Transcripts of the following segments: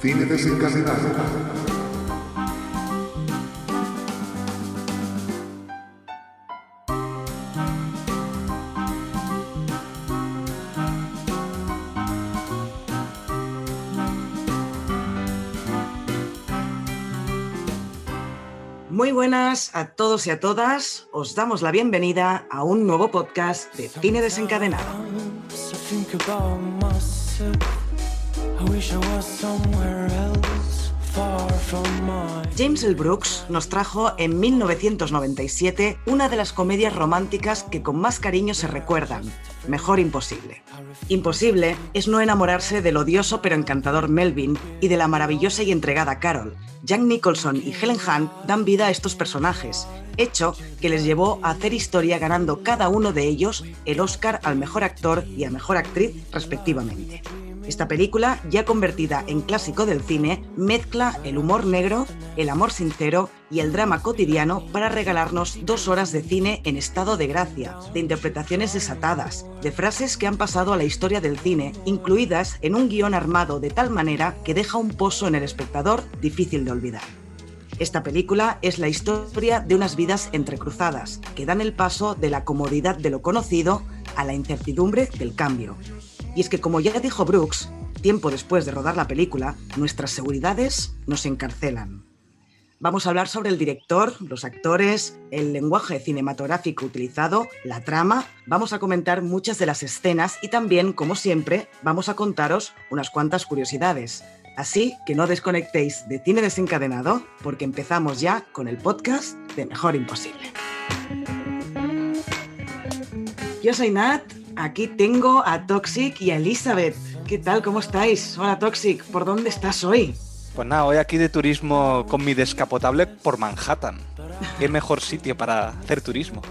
Cine desencadenado. Muy buenas a todos y a todas. Os damos la bienvenida a un nuevo podcast de Cine Desencadenado. James L. Brooks nos trajo en 1997 una de las comedias románticas que con más cariño se recuerdan, Mejor Imposible. Imposible es no enamorarse del odioso pero encantador Melvin y de la maravillosa y entregada Carol. Jack Nicholson y Helen Hunt dan vida a estos personajes, hecho que les llevó a hacer historia ganando cada uno de ellos el Oscar al mejor actor y a mejor actriz respectivamente. Esta película, ya convertida en clásico del cine, mezcla el humor negro, el amor sincero y el drama cotidiano para regalarnos dos horas de cine en estado de gracia, de interpretaciones desatadas, de frases que han pasado a la historia del cine, incluidas en un guion armado de tal manera que deja un pozo en el espectador difícil de olvidar. Esta película es la historia de unas vidas entrecruzadas, que dan el paso de la comodidad de lo conocido a la incertidumbre del cambio, y es que, como ya dijo Brooks, tiempo después de rodar la película, nuestras seguridades nos encarcelan. Vamos a hablar sobre el director, los actores, el lenguaje cinematográfico utilizado, la trama, vamos a comentar muchas de las escenas y también, como siempre, vamos a contaros unas cuantas curiosidades. Así que no desconectéis de Cine Desencadenado porque empezamos ya con el podcast de Mejor Imposible. Yo soy Nat Aquí tengo a Toxic y a Elizabeth. ¿Qué tal? ¿Cómo estáis? Hola Toxic, ¿por dónde estás hoy? Pues nada, hoy aquí de turismo con mi descapotable por Manhattan. Qué mejor sitio para hacer turismo.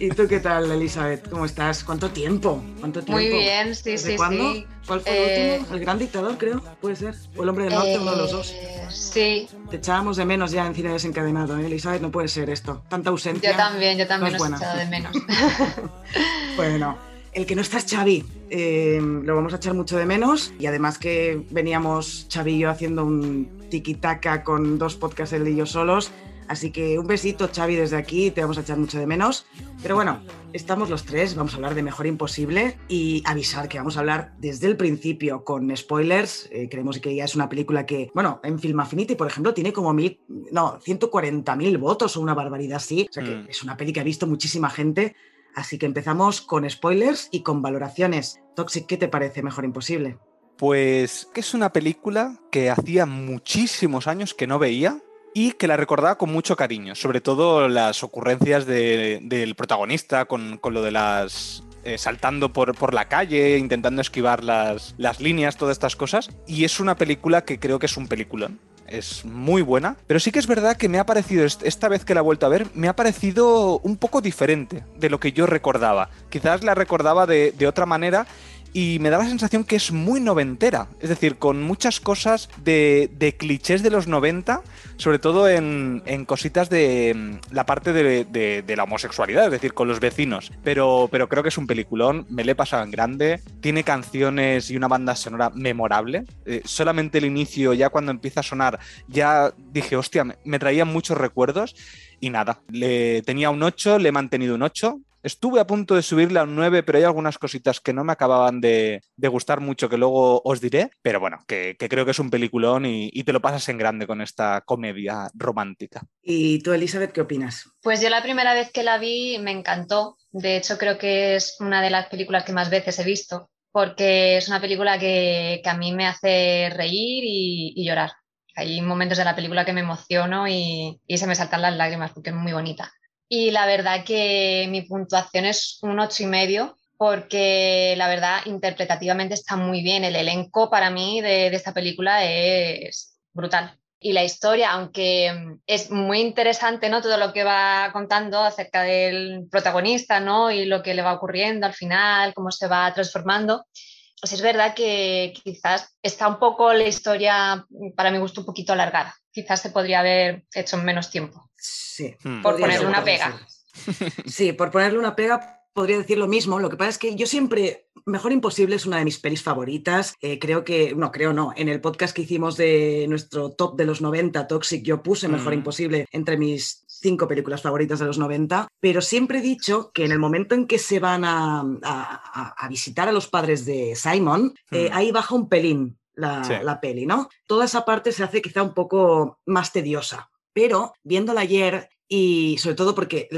¿Y tú qué tal, Elizabeth? ¿Cómo estás? ¿Cuánto tiempo? ¿Cuánto tiempo? Muy bien, sí, sí, cuándo? sí. ¿Cuál fue el Eh, último? ¿El gran dictador, creo? ¿Puede ser? ¿O el hombre del norte? uno de los dos. Eh, Sí, Te echábamos de menos ya en cine desencadenado, ¿eh, Elizabeth? No puede ser esto. Tanta ausencia. yo también, yo también no os buena. echado de menos. Bueno, el que no está es Xavi. Eh, lo vamos a echar mucho de menos. Y además que veníamos Xavi y yo haciendo un tiki-taka con dos podcasts él y yo solos. Así que un besito, Xavi, desde aquí. Te vamos a echar mucho de menos. Pero bueno, estamos los tres. Vamos a hablar de Mejor Imposible y avisar que vamos a hablar desde el principio con spoilers. Eh, creemos que ya es una película que, bueno, en Film Affinity, por ejemplo, tiene como mil, no, 140.000 votos o una barbaridad así. O sea que Mm. es una peli que ha visto muchísima gente. Así que empezamos con spoilers y con valoraciones. Toxic, ¿qué te parece Mejor Imposible? Pues que es una película que hacía muchísimos años que no veía y que la recordaba con mucho cariño, sobre todo las ocurrencias de- del protagonista con, con lo de las... eh, saltando por, por la calle, intentando esquivar las, las líneas, todas estas cosas. Y es una película que creo que es un peliculón. Es muy buena, pero sí que es verdad que me ha parecido, est- esta vez que la he vuelto a ver, me ha parecido un poco diferente de lo que yo recordaba. Quizás la recordaba de, de otra manera y me da la sensación que es muy noventera, es decir, con muchas cosas de, clichés de los 90, sobre todo en, cositas de mm, la parte de la homosexualidad, es decir, con los vecinos. Pero, pero creo que es un peliculón, me le he pasado en grande, tiene canciones y una banda sonora memorable. Eh, solamente el inicio, ya cuando empieza a sonar, ya dije, hostia, me, me traía muchos recuerdos. Y nada, le tenía un 8, le he mantenido un 8. Estuve a punto de subirle a un 9, pero hay algunas cositas que no me acababan de, de gustar mucho, que luego os diré. Pero bueno, que, que creo que es un peliculón y, y te lo pasas en grande con esta comedia romántica. ¿Y tú, Elizabeth, qué opinas? Pues yo la primera vez que la vi me encantó. De hecho, creo que es una de las películas que más veces he visto, porque es una película que, que a mí me hace reír y, y llorar. Hay momentos de la película que me emociono y, y se me saltan las lágrimas porque es muy bonita. Y la verdad que mi puntuación es un ocho y medio porque la verdad interpretativamente está muy bien. El elenco para mí de, de esta película es brutal. Y la historia, aunque mm, es muy interesante, ¿no? Todo lo que va contando acerca del protagonista, ¿no? Y lo que le va ocurriendo al final, cómo se va transformando. Pues es verdad que quizás está un poco la historia, para mi gusto, un poquito alargada. Quizás se podría haber hecho en menos tiempo. Sí. Hmm. Por podría ponerle ser, una pega. Sí, por ponerle una pega podría decir lo mismo. Lo que pasa es que yo siempre Mejor Imposible es una de mis pelis favoritas. Eh, creo que, no, creo no. En el podcast que hicimos de nuestro top de los 90, Toxic, yo puse Mejor mm. Imposible entre mis cinco películas favoritas de los 90, pero siempre he dicho que en el momento en que se van a, visitar a los padres de Simon, eh, mm. ahí baja un pelín la, la peli, ¿no? Toda esa parte se hace quizá un poco más tediosa. Pero viéndola ayer y sobre todo porque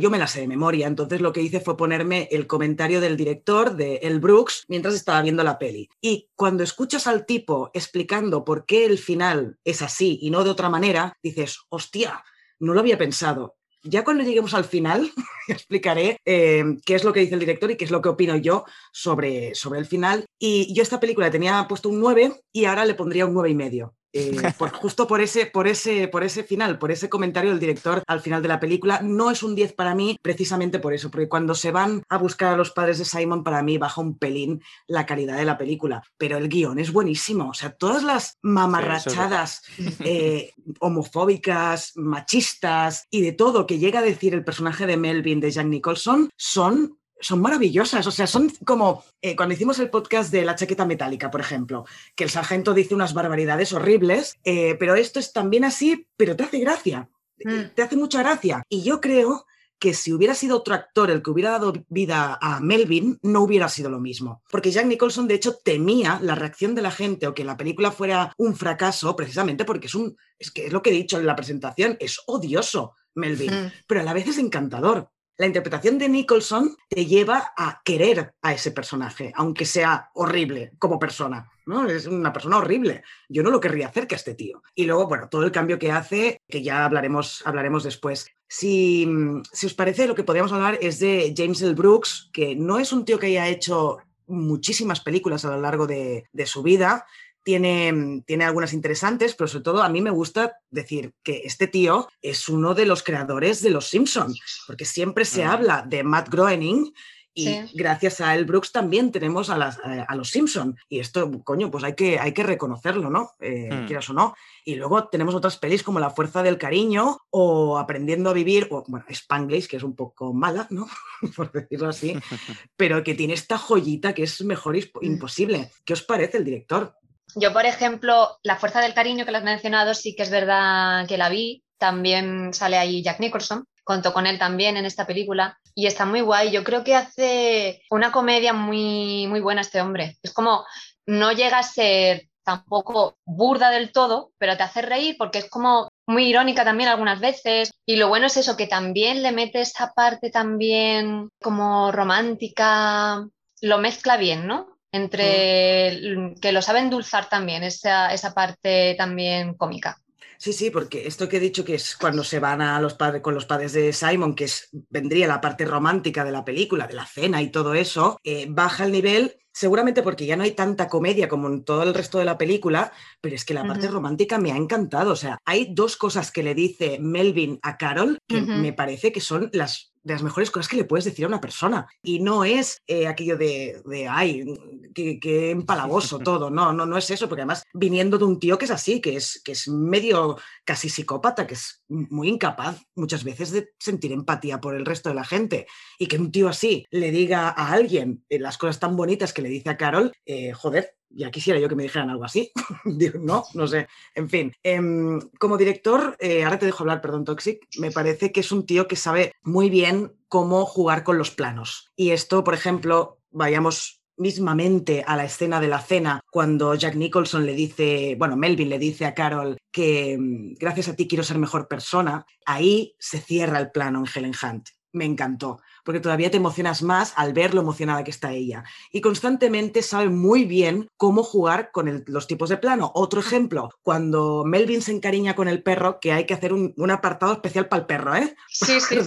yo me la sé de memoria, entonces lo que hice fue ponerme el comentario del director de El Brooks mientras estaba viendo la peli. Y cuando escuchas al tipo explicando por qué el final es así y no de otra manera, dices, hostia, no lo había pensado. Ya cuando lleguemos al final, explicaré eh, qué es lo que dice el director y qué es lo que opino yo sobre, sobre el final. Y yo esta película tenía puesto un 9 y ahora le pondría un 9 y medio. Eh, justo por ese, por, ese, por ese final, por ese comentario del director al final de la película. No es un 10 para mí precisamente por eso, porque cuando se van a buscar a los padres de Simon, para mí baja un pelín la calidad de la película, pero el guion es buenísimo. O sea, todas las mamarrachadas eh, homofóbicas, machistas y de todo que llega a decir el personaje de Melvin de Jack Nicholson son son maravillosas, o sea, son como eh, cuando hicimos el podcast de la chaqueta metálica, por ejemplo, que el sargento dice unas barbaridades horribles, eh, pero esto es también así, pero te hace gracia, mm. te hace mucha gracia. Y yo creo que si hubiera sido otro actor el que hubiera dado vida a Melvin, no hubiera sido lo mismo. Porque Jack Nicholson, de hecho, temía la reacción de la gente o que la película fuera un fracaso, precisamente porque es un, es que es lo que he dicho en la presentación, es odioso Melvin, pero a la vez es encantador la interpretación de Nicholson te lleva a querer a ese personaje, aunque sea horrible como persona. ¿no? Es una persona horrible. Yo no lo querría hacer que a este tío. Y luego, bueno, todo el cambio que hace, que ya hablaremos, hablaremos después. Si, si os parece, lo que podríamos hablar es de James L. Brooks, que no es un tío que haya hecho muchísimas películas a lo largo de, de su vida, tiene, tiene algunas interesantes, pero sobre todo a mí me gusta decir que este tío es uno de los creadores de Los Simpsons, porque siempre se habla de Matt Groening y gracias a El Brooks también tenemos a, las, a, los Simpson. Y esto, coño, pues hay que, hay que reconocerlo, ¿no? Eh, hmm. Quieras o no. Y luego tenemos otras pelis como La Fuerza del Cariño o Aprendiendo a Vivir, o bueno, Spanglish, que es un poco mala, ¿no? Por decirlo así, pero que tiene esta joyita que es mejor hmm. imposible. ¿Qué os parece el director? Yo, por ejemplo, La Fuerza del Cariño que lo has mencionado, sí que es verdad que la vi. También sale ahí Jack Nicholson, contó con él también en esta película y está muy guay. Yo creo que hace una comedia muy, muy buena este hombre. Es como, no llega a ser tampoco burda del todo, pero te hace reír porque es como muy irónica también algunas veces. Y lo bueno es eso, que también le mete esa parte también como romántica, lo mezcla bien, ¿no? Entre que lo sabe endulzar también, esa, esa parte también cómica. Sí, sí, porque esto que he dicho que es cuando se van a los padres con los padres de Simon, que es, vendría la parte romántica de la película, de la cena y todo eso, eh, baja el nivel seguramente porque ya no hay tanta comedia como en todo el resto de la película, pero es que la parte romántica me ha encantado. O sea, hay dos cosas que le dice Melvin a Carol que me parece que son las de las mejores cosas que le puedes decir a una persona. Y no es eh, aquello de, de ay, qué, empalagoso todo. No, no, no es eso, porque además viniendo de un tío que es así, que es, que es medio casi psicópata, que es muy incapaz muchas veces de sentir empatía por el resto de la gente. Y que un tío así le diga a alguien eh, las cosas tan bonitas que le dice a Carol, eh, joder, ya quisiera yo que me dijeran algo así. no, no sé. En fin, em, como director, eh, ahora te dejo hablar, perdón, Toxic, me parece que es un tío que sabe muy bien cómo jugar con los planos. Y esto, por ejemplo, vayamos mismamente a la escena de la cena cuando Jack Nicholson le dice, bueno, Melvin le dice a Carol que em, gracias a ti quiero ser mejor persona, ahí se cierra el plano en Helen Hunt. Me encantó porque todavía te emocionas más al ver lo emocionada que está ella. Y constantemente sabe muy bien cómo jugar con los tipos de plano. Otro ejemplo, cuando Melvin se encariña con el perro, que hay que hacer un, apartado especial para el perro, ¿eh? Sí, sí.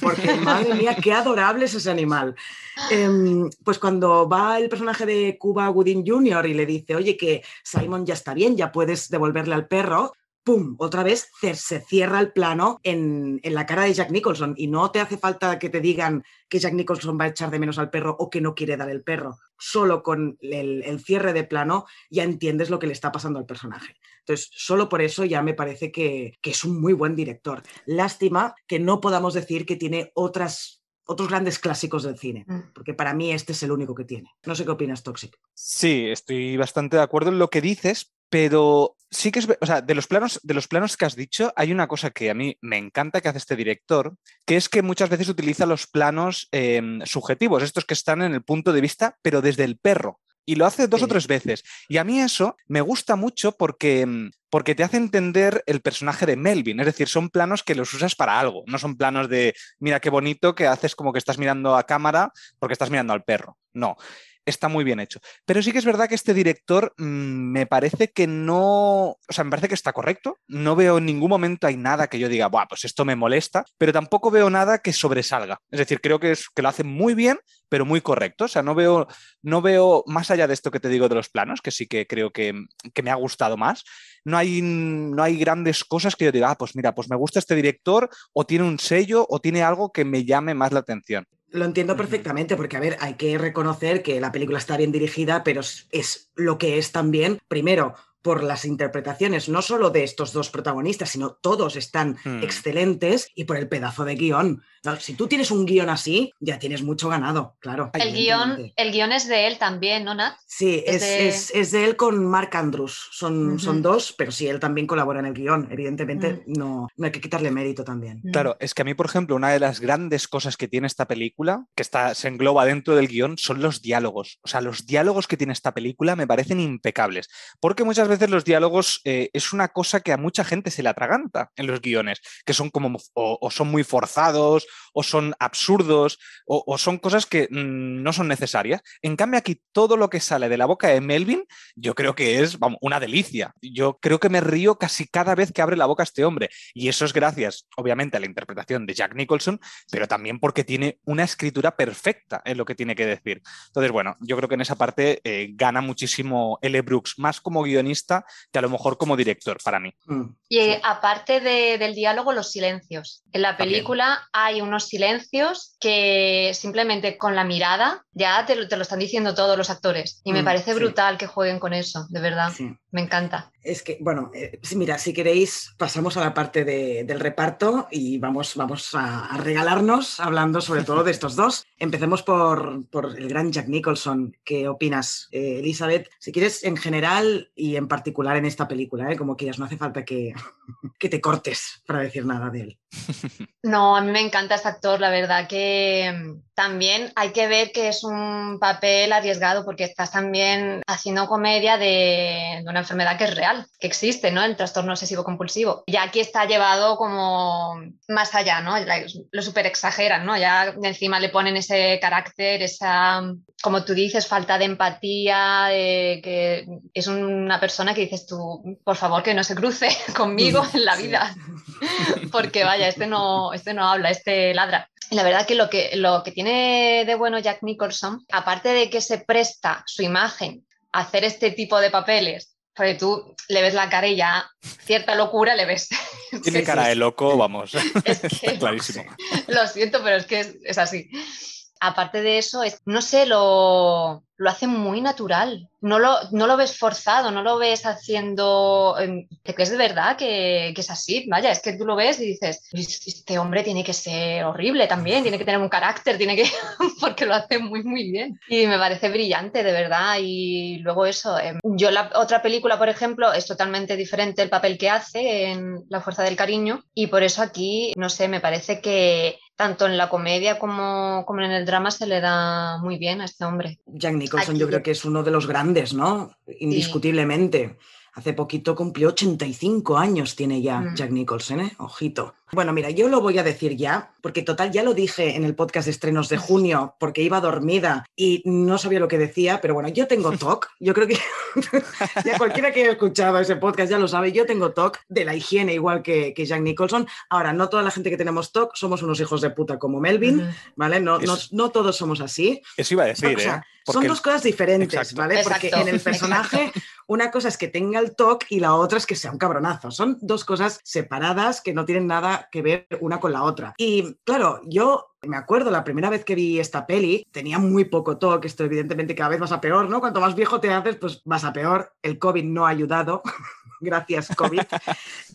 porque madre mía, qué adorable es ese animal. Em, pues cuando va el personaje de Cuba Gooding Jr. y le dice, oye, que Simon ya está bien, ya puedes devolverle al perro, ¡pum! Otra vez se cierra el plano en, la cara de Jack Nicholson y no te hace falta que te digan que Jack Nicholson va a echar de menos al perro o que no quiere dar el perro. Solo con el, cierre de plano ya entiendes lo que le está pasando al personaje. Entonces, solo por eso ya me parece que, que es un muy buen director. Lástima que no podamos decir que tiene otras otros grandes clásicos del cine, Mm. porque para mí este es el único que tiene. No sé qué opinas, Toxic. Sí, estoy bastante de acuerdo en lo que dices, pero sí que es, o sea, de los planos, de los planos que has dicho, hay una cosa que a mí me encanta que hace este director, que es que muchas veces utiliza los planos em, subjetivos, estos que están en el punto de vista, pero desde el perro. Y lo hace dos o tres veces. Y a mí eso me gusta mucho porque, em, porque te hace entender el personaje de Melvin. Es decir, son planos que los usas para algo. No son planos de, mira qué bonito, que haces como que estás mirando a cámara porque estás mirando al perro. No, está muy bien hecho. Pero sí que es verdad que este director mm, me parece que no, o sea, me parece que está correcto. No veo en ningún momento hay nada que yo diga, Buah, pues esto me molesta, pero tampoco veo nada que sobresalga. Es decir, creo que, es, que lo hace muy bien, pero muy correcto. O sea, no veo, no veo más allá de esto que te digo de los planos, que sí que creo que, que me ha gustado más. No hay, no hay grandes cosas que yo diga, ah, pues mira, pues me gusta este director, o tiene un sello, o tiene algo que me llame más la atención. Lo entiendo perfectamente, porque, a ver, hay que reconocer que la película está bien dirigida, pero es, es lo que es también, primero, por las interpretaciones, no solo de estos dos protagonistas, sino todos están Hmm. excelentes y por el pedazo de guion. No, si tú tienes un guion así, ya tienes mucho ganado, claro. El guion, el guion es de él también, ¿no, Nat? Sí, es es, de- es- es de él con Mark Andrews. Son, son dos, pero sí, él también colabora en el guion. Evidentemente, Mm. no, no hay que quitarle mérito también. Claro, es que a mí, por ejemplo, una de las grandes cosas que tiene esta película, que está, se engloba dentro del guion, son los diálogos. O sea, los diálogos que tiene esta película me parecen impecables, porque muchas veces los diálogos eh, es una cosa que a mucha gente se le atraganta en los guiones, que son como, o, o son muy forzados, o son absurdos, o, o son cosas que mm, no son necesarias. En cambio, aquí todo lo que sale de la boca de Melvin, yo creo que es vamos, una delicia. Yo creo que me río casi cada vez que abre la boca este hombre. Y eso es gracias, obviamente, a la interpretación de Jack Nicholson, pero también porque tiene una escritura perfecta en lo que tiene que decir. Entonces, bueno, yo creo que en esa parte eh, gana muchísimo L. Brooks, más como guionista que a lo mejor como director para mí. Mm. Y eh, aparte de- del diálogo, los silencios. En la También. película hay unos silencios que simplemente con la mirada ya te lo, te lo están diciendo todos los actores. Y me Mm, parece sí. brutal que jueguen con eso, de verdad. Sí. Me encanta. Es que, bueno, eh, mira, si queréis, pasamos a la parte de- del reparto y vamos, vamos a, a regalarnos hablando sobre todo de estos dos. Empecemos por, por el gran Jack Nicholson. ¿Qué opinas, eh, Elizabeth? Si quieres, en general y en particular en esta película, ¿eh? como quieras, no hace falta que, que te cortes para decir nada de él. No, a mí me encanta actor, la verdad que también hay que ver que es un papel arriesgado porque estás también haciendo comedia de, de una enfermedad que es real, que existe, ¿no? El trastorno obsesivo compulsivo. Ya aquí está llevado como más allá, ¿no? Lo super exageran, ¿no? Ya encima le ponen ese carácter, esa, como tú dices, falta de empatía, de que es una persona que dices tú, por favor, que no se cruce conmigo en la Sí. vida porque vaya, este no, este no habla, este ladra. La verdad que lo, que lo que tiene de bueno Jack Nicholson, aparte de que se presta su imagen a hacer este tipo de papeles, porque tú le ves la cara y ya cierta locura le ves. Tiene cara de loco, vamos. Es que clarísimo. Lo siento, pero es que es, es así. Aparte de eso, es, no sé, lo, lo hace muy natural. No lo, no lo ves forzado, no lo ves haciendo. em, Te crees de verdad que, que es así. Vaya, es que tú lo ves y dices: Este hombre tiene que ser horrible también, tiene que tener un carácter, tiene que. porque lo hace muy, muy bien. Y me parece brillante, de verdad. Y luego eso. em, yo, la otra película, por ejemplo, es totalmente diferente el papel que hace en La Fuerza del Cariño. Y por eso aquí, no sé, me parece que tanto en la comedia como, como en el drama se le da muy bien a este hombre. Jack Nicholson Aquí yo creo que es uno de los grandes, ¿no? Indiscutiblemente. Hace poquito cumplió 85 años, tiene ya Mm. Jack Nicholson, ¿eh? Ojito. Bueno, mira, yo lo voy a decir ya, porque total ya lo dije en el podcast de estrenos de junio, porque iba dormida y no sabía lo que decía, pero bueno, yo tengo TOC. Yo creo que ya cualquiera que haya escuchado ese podcast ya lo sabe. Yo tengo TOC de la higiene, igual que, que Jack Nicholson. Ahora, no toda la gente que tenemos TOC somos unos hijos de puta como Melvin. ¿vale? No, no, no todos somos así. Eso iba a Son, decir, o sea, ¿eh? son dos cosas diferentes, Exacto. ¿vale? Porque en el personaje una cosa es que tenga el TOC y la otra es que sea un cabronazo. Son dos cosas separadas que no tienen nada que ver una con la otra. Y claro, yo me acuerdo la primera vez que vi esta peli, tenía muy poco TOC, esto evidentemente cada vez vas a peor, ¿no? Cuanto más viejo te haces, pues vas a peor. El COVID no ha ayudado. gracias COVID.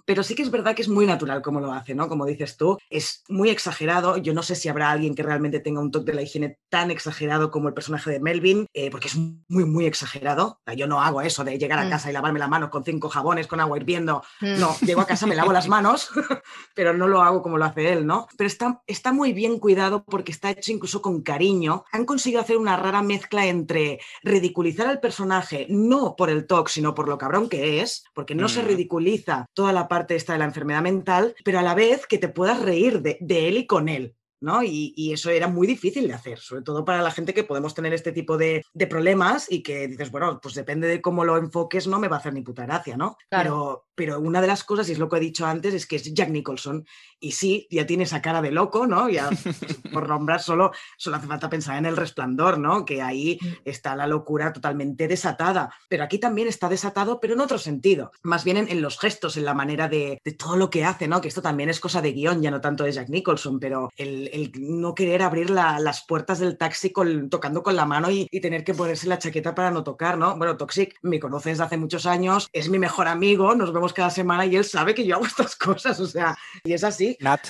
Pero sí que es verdad que es muy natural como lo hace, ¿no? Como dices tú, es muy exagerado. Yo no sé si habrá alguien que realmente tenga un toque de la higiene tan exagerado como el personaje de Melvin, eh, porque es muy, muy exagerado. yo no hago eso de llegar a mm. casa y lavarme las manos con cinco jabones, con agua hirviendo. Mm. No, llego a casa, me lavo las manos, pero no lo hago como lo hace él, ¿no? Pero está, está muy bien cuidado porque está hecho incluso con cariño. Han conseguido hacer una rara mezcla entre ridiculizar al personaje, no por el TOC, sino por lo cabrón que es, porque no se mm. ridiculiza toda la parte esta de la enfermedad mental, pero a la vez que te puedas reír de, de él y con él. ¿no? Y, eso era muy difícil de hacer, sobre todo para la gente que podemos tener este tipo de, problemas y que dices, bueno, pues depende de cómo lo enfoques, no me va a hacer ni puta gracia, ¿no? Pero, pero una de las cosas, y es lo que he dicho antes, es que es Jack Nicholson. Y sí, ya tiene esa cara de loco, ¿no? Ya por nombrar solo, solo hace falta pensar en el resplandor, ¿no? Que ahí está la locura totalmente desatada. Pero aquí también está desatado, pero en otro sentido. Más bien en, los gestos, en la manera de, de, todo lo que hace, ¿no? Que esto también es cosa de guion, ya no tanto de Jack Nicholson, pero el, el, no querer abrir las puertas del taxi tocando con la mano y, tener que ponerse la chaqueta para no tocar, ¿no? Bueno, Toxic me conoce desde hace muchos años, es mi mejor amigo, nos vemos cada semana y él sabe que yo hago estas cosas, o sea, y es así. Nat,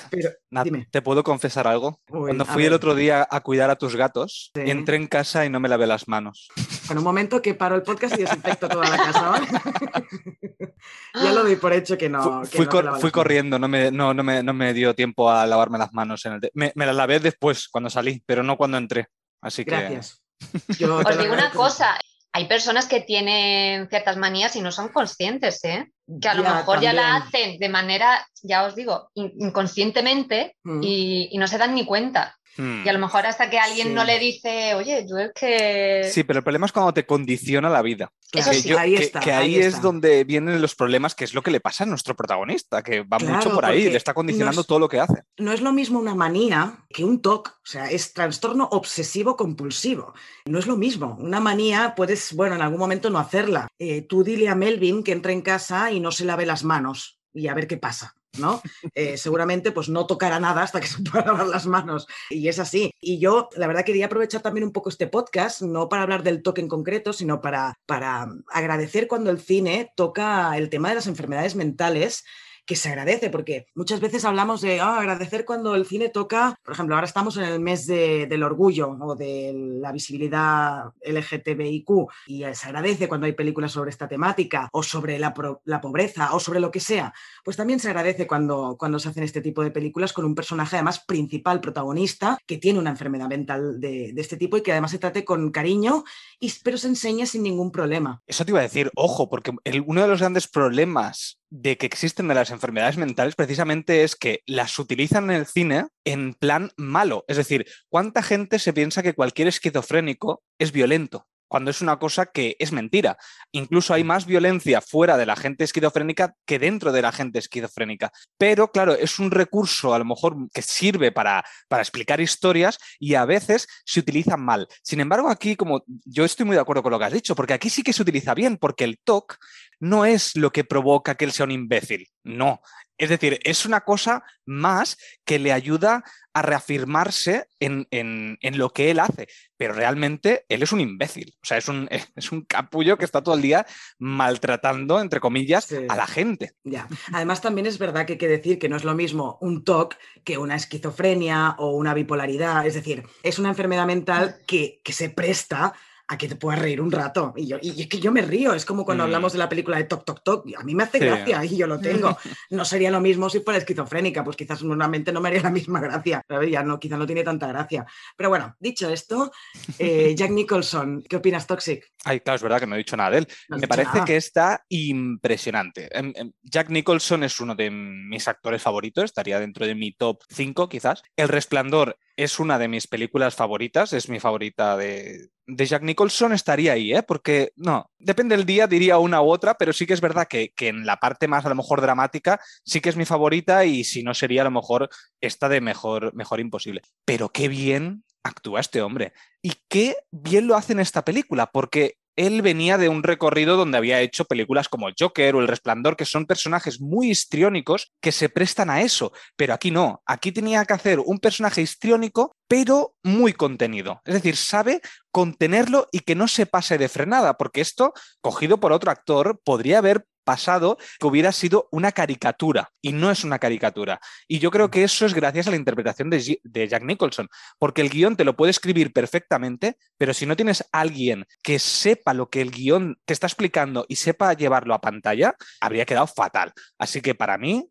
¿te puedo confesar algo? Cuando fui el otro día a cuidar a tus gatos, entré en casa y no me lavé las manos. En un momento que paro el podcast y desinfecto toda la casa, ya lo doy por hecho que no. fui, corriendo, no me, no, me, dio tiempo a lavarme las manos. En el me, me las lavé después, cuando salí, pero no cuando entré. Así que. Gracias. Os digo una cosa. Hay personas que tienen ciertas manías y no son conscientes, ¿eh? que a lo mejor ya la hacen de manera, ya os digo, inconscientemente mm. y, no se dan ni cuenta. Y a lo mejor hasta que alguien no le dice, oye, yo es que... Sí, pero el problema es cuando te condiciona la vida. Eso sí, ahí está, que, ahí, es donde vienen los problemas, que es lo que le pasa a nuestro protagonista, que va mucho por ahí, le está condicionando todo lo que hace. No es lo mismo una manía que un TOC, o sea, es trastorno obsesivo compulsivo. No es lo mismo. Una manía puedes, bueno, en algún momento no hacerla. Eh, tú dile a Melvin que entre en casa y no se lave las manos y a ver qué pasa. ¿No? Eh, seguramente pues no tocará nada hasta que se pueda lavar las manos. Y es así. Y yo, la verdad, quería aprovechar también un poco este podcast, no para hablar del toque en concreto, sino para, para agradecer cuando el cine toca el tema de las enfermedades mentales que se agradece, porque muchas veces hablamos de ah, agradecer cuando el cine toca, por ejemplo, ahora estamos en el mes del orgullo o de la visibilidad LGTBIQ y se agradece cuando hay películas sobre esta temática o sobre la, pobreza o sobre lo que sea, pues también se agradece cuando, cuando se hacen este tipo de películas con un personaje además principal, protagonista, que tiene una enfermedad mental de, este tipo y que además se trate con cariño, y, pero se enseña sin ningún problema. Eso te iba a decir, ojo, porque uno de los grandes problemas de que existen de las enfermedades mentales precisamente es que las utilizan en el cine en plan malo. Es decir, ¿cuánta gente se piensa que cualquier esquizofrénico es violento? Cuando es una cosa que es mentira. Incluso hay más violencia fuera de la gente esquizofrénica que dentro de la gente esquizofrénica. Pero claro, es un recurso a lo mejor que sirve para, para explicar historias y a veces se utiliza mal. Sin embargo, aquí como yo estoy muy de acuerdo con lo que has dicho, porque aquí sí que se utiliza bien, porque el TOC no es lo que provoca que él sea un imbécil. No, es decir, es una cosa más que le ayuda a reafirmarse en, lo que él hace, pero realmente él es un imbécil, o sea, es un, es un capullo que está todo el día maltratando, entre comillas, a la gente. Ya. Además, también es verdad que hay que decir que no es lo mismo un TOC que una esquizofrenia o una bipolaridad, es decir, es una enfermedad mental que, que se presta a que te puedas reír un rato. Y, yo, y es que yo me río, es como cuando hablamos mm. de la película de Toc Toc Toc, a mí me hace gracia y yo lo tengo. No sería lo mismo si fuera esquizofrénica, pues quizás normalmente no me haría la misma gracia, ya no, quizás no tiene tanta gracia. Pero bueno, dicho esto, eh, Jack Nicholson, ¿qué opinas, Toxic? Ay, claro, es verdad que no he dicho nada de él. me parece que está impresionante. Em, em, Jack Nicholson es uno de mis actores favoritos, estaría dentro de mi top 5 quizás. El Resplandor es una de mis películas favoritas, es mi favorita de, Jack Nicholson, estaría ahí, ¿eh? porque no, depende del día, diría una u otra, pero sí que es verdad que, en la parte más a lo mejor dramática sí que es mi favorita y si no sería a lo mejor esta de mejor, mejor imposible. Pero qué bien actúa este hombre y qué bien lo hace en esta película, porque él venía de un recorrido donde había hecho películas como El Joker o El Resplandor, que son personajes muy histriónicos que se prestan a eso, pero aquí no, aquí tenía que hacer un personaje histriónico, pero muy contenido. Es decir, sabe contenerlo y que no se pase de frenada, porque esto, cogido por otro actor, podría haber pasado que hubiera sido una caricatura y no es una caricatura. Y yo creo que eso es gracias a la interpretación de, de Jack Nicholson, porque el guion te lo puede escribir perfectamente, pero si no tienes alguien que sepa lo que el guion te está explicando y sepa llevarlo a pantalla, habría quedado fatal. Así que para mí,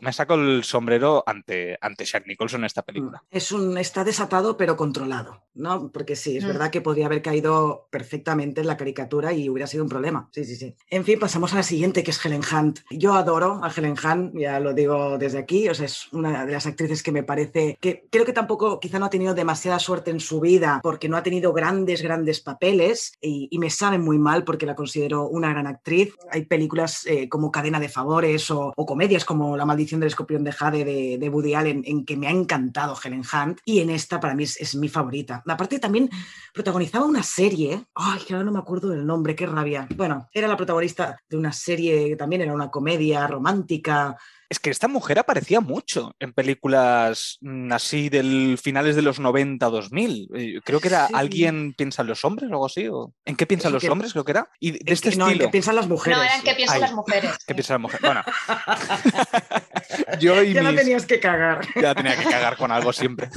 me saco el sombrero ante, ante Jack Nicholson en esta película. Mm. Es un, está desatado pero controlado, ¿no? Porque sí, es mm. verdad que podría haber caído perfectamente en la caricatura y hubiera sido un problema. Sí, sí, sí. En fin, pasamos a la siguiente, que es Helen Hunt. Yo adoro a Helen Hunt, ya lo digo desde aquí, o sea, es una de las actrices que me parece que creo que tampoco, quizá no ha tenido demasiada suerte en su vida porque no ha tenido grandes, grandes papeles y, me sabe muy mal porque la considero una gran actriz. Hay películas eh, como Cadena de Favores o, o comedias como la maldición del escorpión de Jade de, Woody Allen, en que me ha encantado Helen Hunt, y en esta para mí es, mi favorita. Aparte también protagonizaba una serie, ay, que ahora no me acuerdo del nombre, qué rabia. Bueno, era la protagonista de una serie, también era una comedia romántica, es que esta mujer aparecía mucho en películas mm, así del finales de los 90, 2000. Eh, creo que era alguien piensa en los hombres o algo así. ¿o? ¿En qué piensan los hombres? Creo que era. Y de este estilo. en qué piensan las mujeres. No, eran qué piensan las mujeres. ¿Qué piensan las mujeres? Bueno. Yo y ya tenías que cagar. Ya tenía que cagar con algo siempre.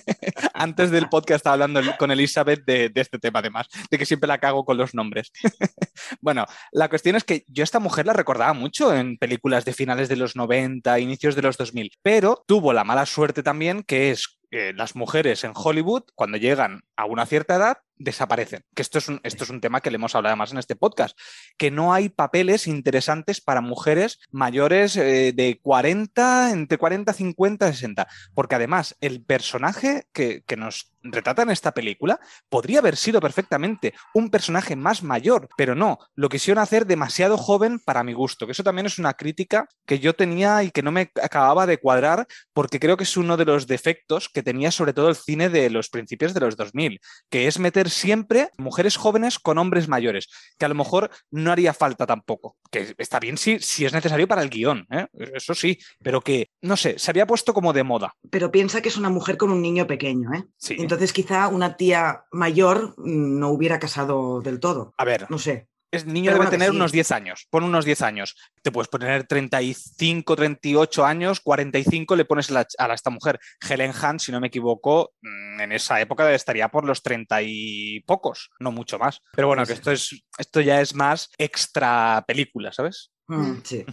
Antes del podcast estaba hablando con Elizabeth de, de este tema, además, de que siempre la cago con los nombres. bueno, la cuestión es que yo a esta mujer la recordaba mucho en películas de finales de los 90 inicios de los 2000, pero tuvo la mala suerte también que es que las mujeres en Hollywood, cuando llegan a una cierta edad, desaparecen. Que esto es, un, esto es un tema que le hemos hablado además en este podcast, que no hay papeles interesantes para mujeres mayores eh, de 40, entre 40, 50, 60, porque además el personaje que, que nos retrata en esta película podría haber sido perfectamente un personaje más mayor, pero no, lo quisieron hacer demasiado joven para mi gusto, que eso también es una crítica que yo tenía y que no me acababa de cuadrar, porque creo que es uno de los defectos que tenía sobre todo el cine de los principios de los 2000, que es meter siempre mujeres jóvenes con hombres mayores, que a lo mejor no haría falta tampoco. Que está bien si, si es necesario para el guion, ¿eh? eso sí, pero que, no sé, se había puesto como de moda. Pero piensa que es una mujer con un niño pequeño, ¿eh? Entonces quizá una tía mayor no hubiera casado del todo. A ver. No sé. El niño debe tener unos 10 años. Pon unos 10 años. Te puedes poner 35, 38 años, 45 le pones a, a esta mujer. Helen Hunt, si no me equivoco, mm, en esa época estaría por los 30 y pocos, no mucho más. Pero bueno, que esto, es, esto ya es más extra película, ¿sabes? Mm, sí.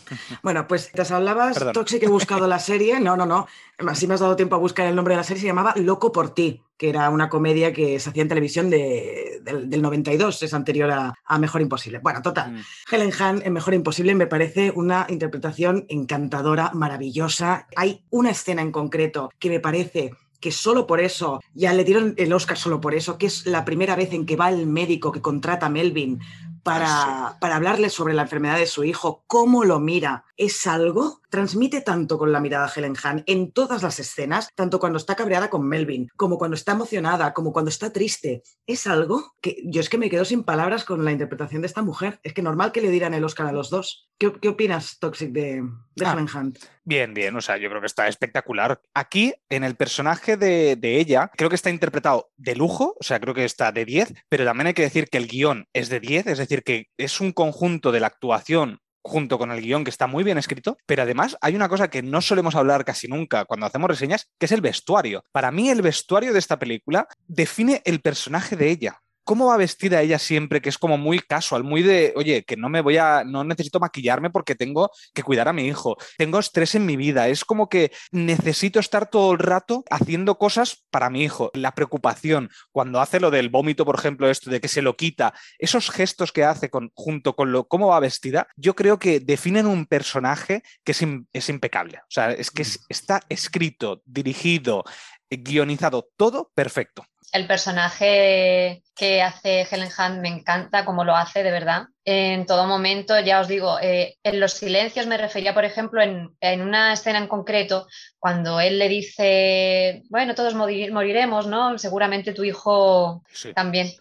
Bueno, pues te hablabas, Toxic, he buscado la serie. No, no, no. Así me has dado tiempo a buscar el nombre de la serie. Se llamaba Loco por ti, que era una comedia que se hacía en televisión del, 92, es anterior a, Mejor Imposible. Bueno, total. Mm. Helen Hunt en Mejor Imposible me parece una interpretación encantadora, maravillosa. Hay una escena en concreto que me parece que solo por eso, ya le dieron el Oscar solo por eso, que es la primera vez en que va el médico que contrata a Melvin para, para hablarle sobre la enfermedad de su hijo, cómo lo mira. Es algo transmite tanto con la mirada Helen Hunt en todas las escenas, tanto cuando está cabreada con Melvin, como cuando está emocionada, como cuando está triste. Es algo que yo es que me quedo sin palabras con la interpretación de esta mujer. Es que normal que le dieran el Oscar a los dos. ¿Qué, opinas, Toxic, de, ah, Helen Hunt? Bien, bien, o sea, yo creo que está espectacular. Aquí, en el personaje de, de, ella, creo que está interpretado de lujo, o sea, creo que está de 10, pero también hay que decir que el guion es de 10, es decir, que es un conjunto de la actuación junto con el guion que está muy bien escrito, pero además hay una cosa que no solemos hablar casi nunca cuando hacemos reseñas, que es el vestuario. Para mí el vestuario de esta película define el personaje de ella cómo va vestida ella siempre, que es como muy casual, muy de, oye, que no me voy a, no necesito maquillarme porque tengo que cuidar a mi hijo, tengo estrés en mi vida, es como que necesito estar todo el rato haciendo cosas para mi hijo. La preocupación, cuando hace lo del vómito, por ejemplo, esto de que se lo quita, esos gestos que hace con, junto con lo, cómo va vestida, yo creo que definen un personaje que es, es impecable. O sea, es que mm. está escrito, dirigido, guionizado, todo perfecto el personaje que hace Helen Hunt me encanta como lo hace, de verdad. En todo momento, ya os digo, eh, en los silencios me refería, por ejemplo, en, una escena en concreto, cuando él le dice, bueno, todos moriremos, ¿no? Seguramente tu hijo también.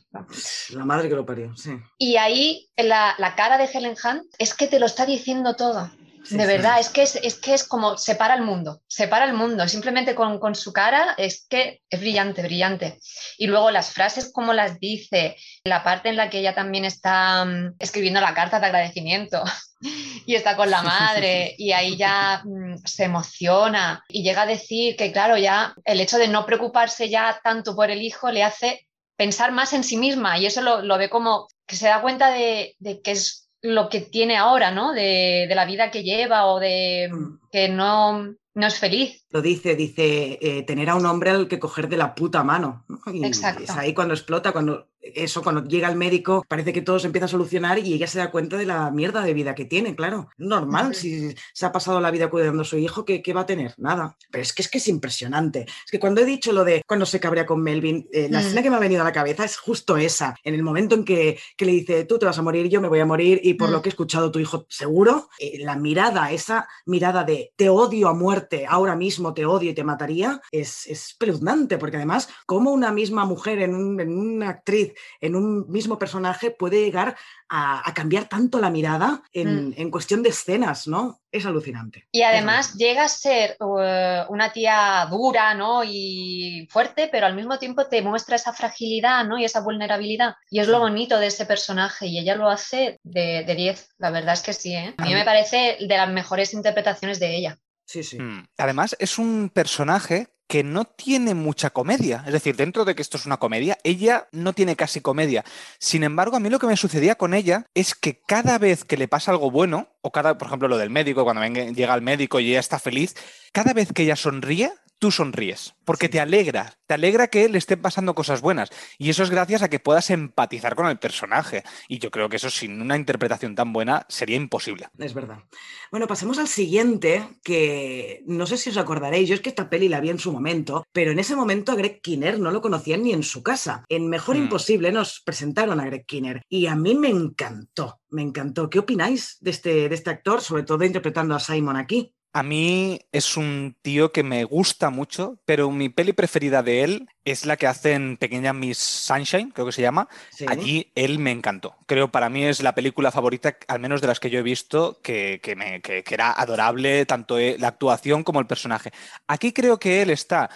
La madre que lo parió, sí. Y ahí la, la cara de Helen Hunt es que te lo está diciendo todo de verdad, es que es, que es como separa el mundo, separa el mundo, simplemente con, su cara es que es brillante, brillante. Y luego las frases como las dice, la parte en la que ella también está mm, escribiendo la carta de agradecimiento y está con la madre y ahí ya mm, se emociona y llega a decir que claro, ya el hecho de no preocuparse ya tanto por el hijo le hace pensar más en sí misma y eso lo, ve como que se da cuenta de, de que es lo que tiene ahora, ¿no? De, la vida que lleva o de mm. que no, no es feliz. Lo dice, dice, eh, tener a un hombre al que coger de la puta mano. Exacto. Es ahí cuando explota, cuando eso cuando llega el médico parece que todo se empieza a solucionar y ella se da cuenta de la mierda de vida que tiene, claro. Normal, si se ha pasado la vida cuidando a su hijo, ¿qué, va a tener? Nada. Pero es que es que es impresionante. Es que cuando he dicho lo de cuando se cabrea con Melvin, eh, la mm. escena que me ha venido a la cabeza es justo esa, en el momento en que, le dice, tú te vas a morir, yo me voy a morir y por lo mm. que he escuchado tu hijo seguro, eh, la mirada, esa mirada de te odio a muerte, ahora mismo te odio y te mataría, es, es porque además, como una misma mujer en, en una actriz en un mismo personaje puede llegar a, cambiar tanto la mirada mm. en, cuestión de escenas, ¿no? Es alucinante. Y además llega a ser uh, una tía dura, ¿no? Y fuerte, pero al mismo tiempo te muestra esa fragilidad, ¿no? Y esa vulnerabilidad. Y es lo bonito de ese personaje y ella lo hace de 10. La verdad es que sí, ¿eh? A mí me parece de las mejores interpretaciones de ella. Sí, sí. Mm. Además, es un personaje que no tiene mucha comedia. Es decir, dentro de que esto es una comedia, ella no tiene casi comedia. Sin embargo, a mí lo que me sucedía con ella es que cada vez que le pasa algo bueno, o cada, por ejemplo, lo del médico, cuando llega el médico y ella está feliz, cada vez que ella sonríe, tú sonríes, porque te alegra, te alegra que le estén pasando cosas buenas. Y eso es gracias a que puedas empatizar con el personaje. Y yo creo que eso sin una interpretación tan buena sería imposible. Es verdad. Bueno, pasemos al siguiente, que no sé si os acordaréis, yo es que esta peli la vi en su momento, pero en ese momento a Greg Kinner no lo conocían ni en su casa. En Mejor mm. Imposible nos presentaron a Greg Kinner y a mí me encantó, me encantó. ¿Qué opináis de este, de este actor, sobre todo interpretando a Simon aquí? A mí es un tío que me gusta mucho, pero mi peli preferida de él es la que hace en Pequeña Miss Sunshine, creo que se llama. Allí él me encantó. Creo para mí es la película favorita, al menos de las que yo he visto, que, me, que era adorable, tanto eh, la actuación como el personaje. Aquí creo que él está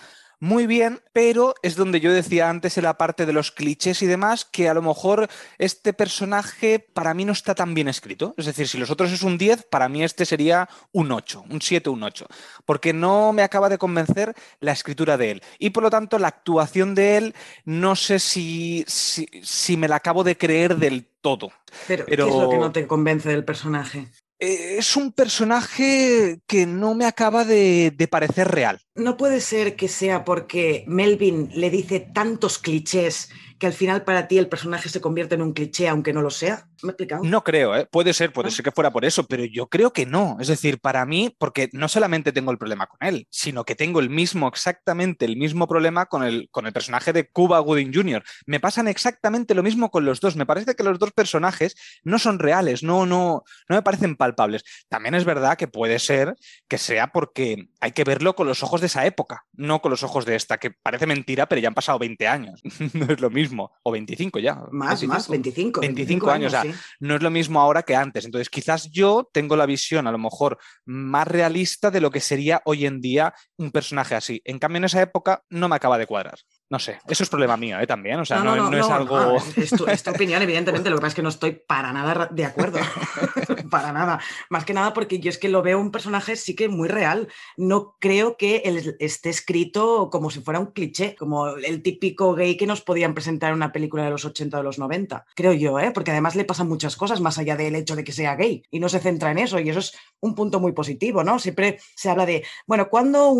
muy bien, pero es donde yo decía antes en la parte de los clichés y demás, que a lo mejor este personaje para mí no está tan bien escrito. Es decir, si los otros es un 10, para mí este sería un 8, un 7, un 8, porque no me acaba de convencer la escritura de él. Y por lo tanto, la actuación de él, no sé si, si, me la acabo de creer del todo. Pero, ¿qué es lo que no te convence del personaje? Eh, es un personaje que no me acaba de, de, parecer real. No puede ser que sea porque Melvin le dice tantos clichés que al final para ti el personaje se convierte en un cliché aunque no lo sea. ¿Me he explicado? No creo, ¿eh? puede ser, puede ser que fuera por eso, pero yo creo que no. Es decir, para mí, porque no solamente tengo el problema con él, sino que tengo el mismo, exactamente el mismo problema con el, con el personaje de Cuba Gooding Jr. Me pasan exactamente lo mismo con los dos. Me parece que los dos personajes no son reales, no, no, no me parecen palpables. También es verdad que puede ser que sea porque hay que verlo con los ojos de esa época, no con los ojos de esta, que parece mentira, pero ya han pasado 20 años. no es lo mismo o 25 ya. Más, 25. más, 25. 25, años, no es lo mismo ahora que antes. Entonces, quizás yo tengo la visión a lo mejor más realista de lo que sería hoy en día un personaje así. En cambio, en esa época no me acaba de cuadrar. No sé, eso es problema mío ¿eh? también, o sea, no, es algo... Es tu, opinión, evidentemente, lo que pasa es que no estoy para nada de acuerdo, para nada. Más que nada porque yo es que lo veo un personaje sí que muy real. No creo que él esté escrito como si fuera un cliché, como el típico gay que nos podían presentar en una película de los 80 o de los 90, creo yo, ¿eh? porque además le pasan muchas cosas más allá del hecho de que sea gay y no se centra en eso y eso es un punto muy positivo, ¿no? Siempre se habla de, bueno, cuando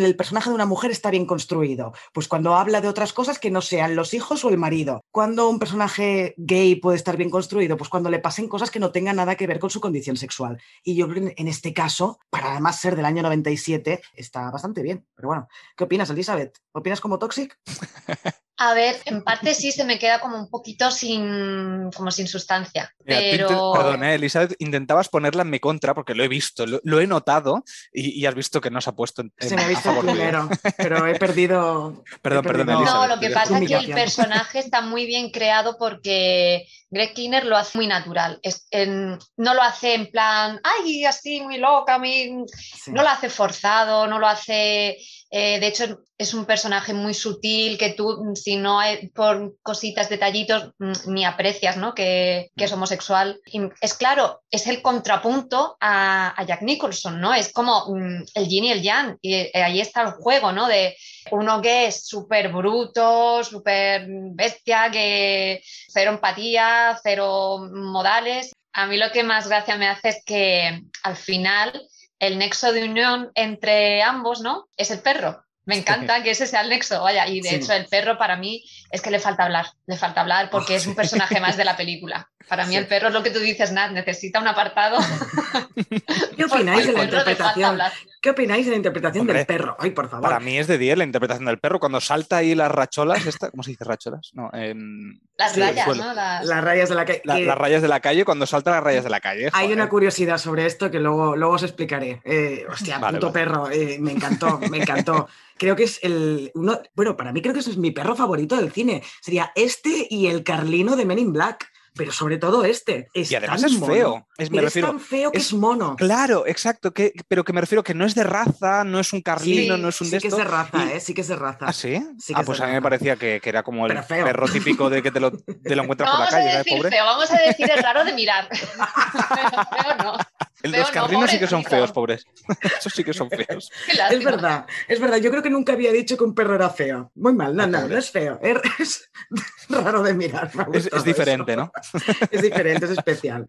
el personaje de una mujer está bien construido? Pues cuando habla de otras cosas que no sean los hijos o el marido. Cuando un personaje gay puede estar bien construido? Pues cuando le pasen cosas que no tengan nada que ver con su condición sexual. Y yo creo que en este caso, para además ser del año 97, está bastante bien. Pero bueno, ¿qué opinas, Elizabeth? ¿Opinas como Toxic? A ver, en parte sí se me queda como un poquito sin, como sin sustancia. pero... Perdón, ¿eh? Elizabeth, intentabas ponerla en mi contra porque lo he visto, lo, he notado y, has visto que no se ha puesto en, Se me ha visto primero, pero he perdido. Perdón, perdón, Elizabeth. No, lo que pasa es que el personaje está muy bien creado porque Greg Kinner lo hace muy natural. Es, no lo hace en plan, ay, así, muy loca, muy... no lo hace forzado, no lo hace eh, de hecho, es un personaje muy sutil que tú, si no hay por cositas, detallitos, mm, ni aprecias ¿no? que, es homosexual. es claro, es el contrapunto a, Jack Nicholson, ¿no? Es como mm, el yin y el yang. Y eh, ahí está el juego, ¿no? De uno que es súper bruto, súper bestia, que cero empatía, cero modales. A mí lo que más gracia me hace es que al final el nexo de unión entre ambos, ¿no? Es el perro. Me encanta que ese sea el nexo, vaya, y de hecho el perro para mí es que le falta hablar, le falta hablar porque es un personaje más de la película. Para mí el perro es lo que tú dices, Nat, necesita un apartado. ¿Qué opináis de la interpretación? ¿Qué opináis de la interpretación del perro? Ay, por favor. Para mí es de 10 la interpretación del perro. Cuando salta ahí las racholas, ¿cómo se dice racholas? No, Las rayas, ¿no? Las... rayas de la calle. Las rayas de la calle, cuando salta las rayas de la calle. Hay una curiosidad sobre esto que luego, luego os explicaré. Eh, hostia, puto perro, eh, me encantó, me encantó. creo que es el uno, bueno, para mí creo que ese es mi perro favorito del cine. Sería este y el Carlino de Men in Black pero sobre todo este. Es y además es feo. Es, tan feo que es, mono. Claro, exacto. Que, pero que me refiero que no es de raza, no es un carlino, no es un sí que es de raza, ¿eh? Sí que es de raza. ¿Ah, sí? ah, pues a mí me parecía que, era como el perro típico de que te lo, te lo encuentras por la calle. A decir Feo, vamos a decir es raro de mirar. feo no. Los carlinos sí que son feos, pobres. Esos sí que son feos. Es verdad, es verdad. Yo creo que nunca había dicho que un perro era feo. Muy mal, no, no, no es feo. Es raro de mirar. Es, diferente, ¿no? es diferente, es especial.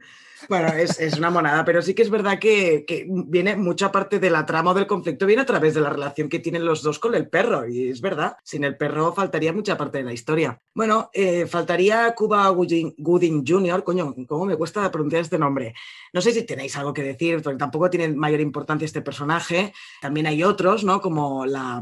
Bueno, es, una monada, pero sí que es verdad que, viene mucha parte de la trama del conflicto, viene a través de la relación que tienen los dos con el perro. Y es verdad, sin el perro faltaría mucha parte de la historia. Bueno, eh, faltaría Cuba Gooding, Jr., coño, ¿cómo me cuesta pronunciar este nombre? No sé si tenéis algo que decir, porque tampoco tiene mayor importancia este personaje. También hay otros, ¿no? Como la,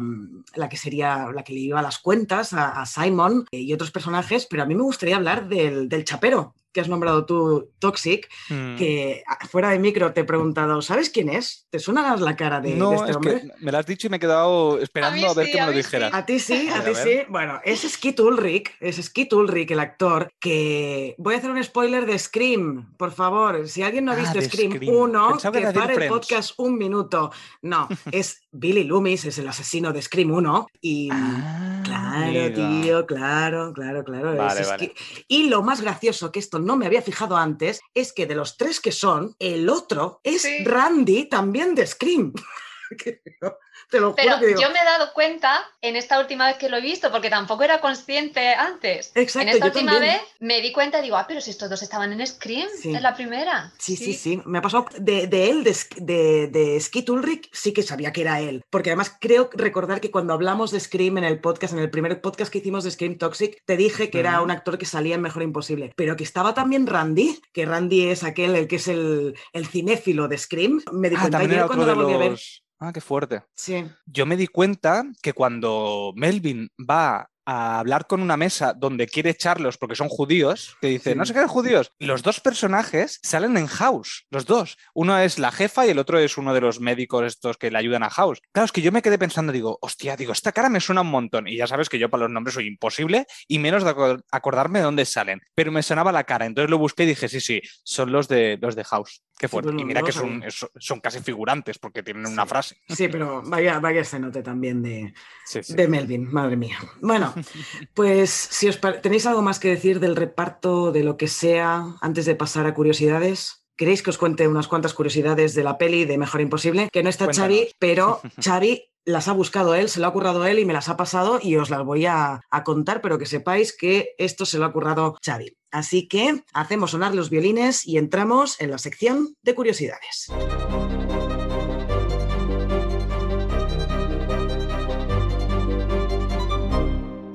que sería la que le iba las cuentas a, Simon y otros personajes, pero a mí me gustaría hablar del, del chapero, que has nombrado tú, Toxic, mm. que fuera de micro te he preguntado, ¿sabes quién es? ¿Te suena la cara de, no, este es hombre? Que me lo has dicho y me he quedado esperando a, ver que me lo dijeras. A ti sí, a, ti sí. Bueno, es Skit Ulrich, es Skit Ulrich, el actor, que voy a hacer un spoiler de Scream, por favor. Si alguien no ha ah, visto Scream, 1, que, que pare el podcast un minuto. No, es Billy Loomis, es el asesino de Scream 1. Y ah, claro, tío, claro, claro, claro. Y lo más gracioso que esto no me había fijado antes es que de los tres que son, el otro es Randy también de Scream. Pero yo me he dado cuenta en esta última vez que lo he visto, porque tampoco era consciente antes. Exacto, en esta última vez me di cuenta y digo, ah, pero si estos dos estaban en Scream, en la primera. Sí, sí, sí, Me ha pasado de, él, de, de, de Skit Ulrich, sí que sabía que era él. Porque además creo recordar que cuando hablamos de Scream en el podcast, en el primer podcast que hicimos de Scream Toxic, te dije que era un actor que salía en Mejor Imposible. Pero que estaba también Randy, que Randy es aquel, el que es el, el cinéfilo de Scream. Me di ah, cuenta ayer cuando la volví a ver. Ah, qué fuerte. Sí. Yo me di cuenta que cuando Melvin va a hablar con una mesa donde quiere echarlos porque son judíos, que dice, no sé qué judíos. Los dos personajes salen en House, los dos. Uno es la jefa y el otro es uno de los médicos estos que le ayudan a House. Claro, es que yo me quedé pensando, digo, hostia, digo, esta cara me suena un montón. Y ya sabes que yo para los nombres soy imposible y menos de acordarme de dónde salen. Pero me sonaba la cara, entonces lo busqué y dije, sí, sí, son los de, los de House. Qué fuerte. y mira que son, son, casi figurantes porque tienen una frase. Sí, pero vaya, vaya ese note también de, de Melvin, madre mía. Bueno, pues si os tenéis algo más que decir del reparto, de lo que sea, antes de pasar a curiosidades. ¿Queréis que os cuente unas cuantas curiosidades de la peli de Mejor Imposible? Que no está Xavi, pero Xavi las ha buscado él, se lo ha currado él y me las ha pasado y os las voy a, a, contar, pero que sepáis que esto se lo ha currado Xavi. Así que hacemos sonar los violines y entramos en la sección de curiosidades.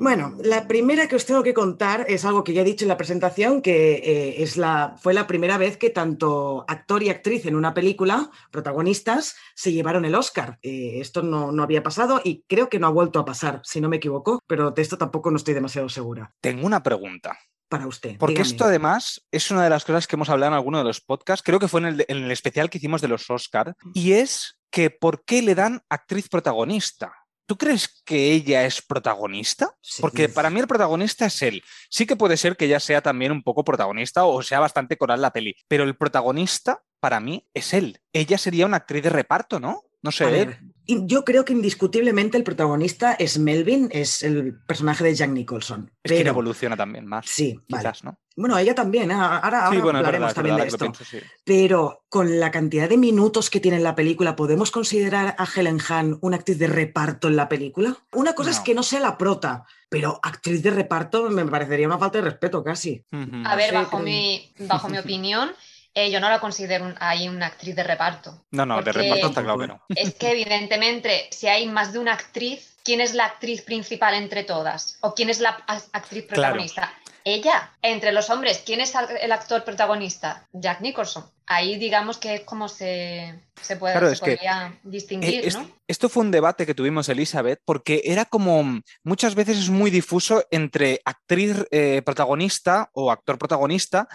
Bueno, la primera que os tengo que contar es algo que ya he dicho en la presentación, que eh, es la, fue la primera vez que tanto actor y actriz en una película, protagonistas, se llevaron el Oscar. Eh, esto no, no había pasado y creo que no ha vuelto a pasar, si no me equivoco, pero de esto tampoco no estoy demasiado segura. Tengo una pregunta. Para usted. Porque dígame. esto además es una de las cosas que hemos hablado en alguno de los podcasts, creo que fue en el, en el especial que hicimos de los Oscar, y es que ¿por qué le dan actriz protagonista? ¿Tú crees que ella es protagonista? Sí. Porque para mí el protagonista es él. Sí que puede ser que ella sea también un poco protagonista o sea bastante coral la peli, pero el protagonista para mí es él. Ella sería una actriz de reparto, ¿no? No sé. Ver, yo creo que indiscutiblemente el protagonista es Melvin, es el personaje de Jack Nicholson. es quien pero- evoluciona también más. Sí, vale. Quizás, ¿no? Bueno, ella también, ¿eh? ahora, ahora sí, bueno, es hablaremos verdad, también verdad, de que esto. pienso, sí. Pero con la cantidad de minutos que tiene en la película, ¿podemos considerar a Helen Hunt una actriz de reparto en la película? Una cosa es que no sea la prota, pero actriz de reparto me parecería una falta de respeto casi. A ver, Sí, bajo mi, bajo mi opinión, eh, yo no la considero un- ahí una actriz de reparto. No, no, de reparto está claro que no. Es que evidentemente, si hay más de una actriz, ¿quién es la actriz principal entre todas? ¿O quién es la actriz Claro. protagonista? Ella. Entre los hombres, ¿quién es el actor protagonista? Jack Nicholson. Ahí digamos que es como se, se, puede, Claro, se es que, podría distinguir, Eh, es- ¿no? Esto fue un debate que tuvimos Elizabeth porque era como muchas veces es muy difuso entre actriz eh, protagonista o actor protagonista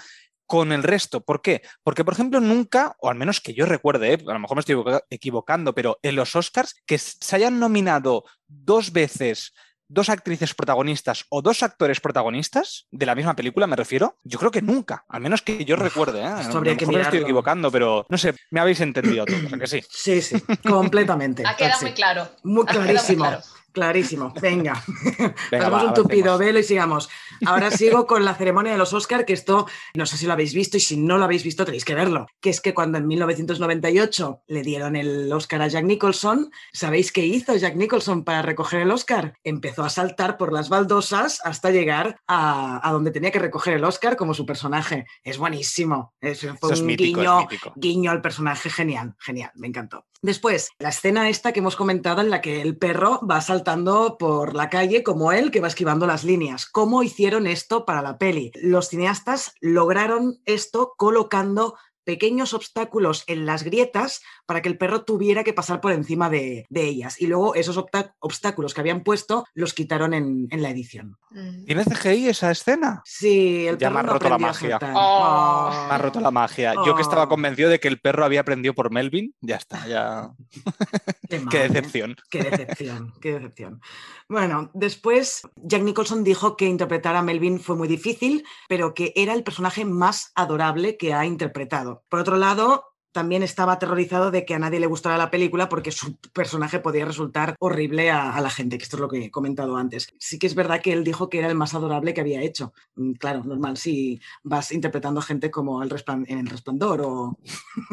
con el resto. ¿Por qué? Porque, por ejemplo, nunca, o al menos que yo recuerde, eh, a lo mejor me estoy equivoca- equivocando, pero en los Oscars que se hayan nominado dos veces dos actrices protagonistas o dos actores protagonistas de la misma película, me refiero, yo creo que nunca, al menos que yo recuerde. ¿eh? A lo mejor me estoy equivocando, pero no sé, me habéis entendido todos, ¿a que sí? Sí, sí, completamente. Ha quedado muy claro. Muy clarísimo. claro. Clarísimo. Venga. Venga, Hacemos va, un tupido velo y sigamos. Ahora sigo con la ceremonia de los Oscar, que esto no sé si lo habéis visto y si no lo habéis visto tenéis que verlo. Que es que cuando en 1998 le dieron el Oscar a Jack Nicholson, ¿sabéis qué hizo Jack Nicholson para recoger el Oscar? Empezó a saltar por las baldosas hasta llegar a, a donde tenía que recoger el Oscar como su personaje. Es buenísimo. Es, fue Eso es un mítico, guiño, guiño al personaje genial, genial, me encantó. Después, la escena esta que hemos comentado en la que el perro va saltando por la calle como él, que va esquivando las líneas. ¿Cómo hicieron esto para la peli? Los cineastas lograron esto colocando pequeños obstáculos en las grietas para que el perro tuviera que pasar por encima de, de ellas. Y luego esos obstáculos que habían puesto los quitaron en, en la edición. Mm. ¿Tiene CGI esa escena? Sí, el Ya perro me ha roto la magia. Oh. Me ha roto la magia. Yo que estaba convencido de que el perro había aprendido por Melvin, ya está, ya. Qué mal, Qué ¿eh? decepción. Qué decepción, qué decepción. Bueno, después Jack Nicholson dijo que interpretar a Melvin fue muy difícil, pero que era el personaje más adorable que ha interpretado. Por otro lado, también estaba aterrorizado de que a nadie le gustara la película porque su personaje podía resultar horrible a, a la gente, que esto es lo que he comentado antes. Sí que es verdad que él dijo que era el más adorable que había hecho. Mm, Claro, normal si vas interpretando gente como el en El Resplandor o,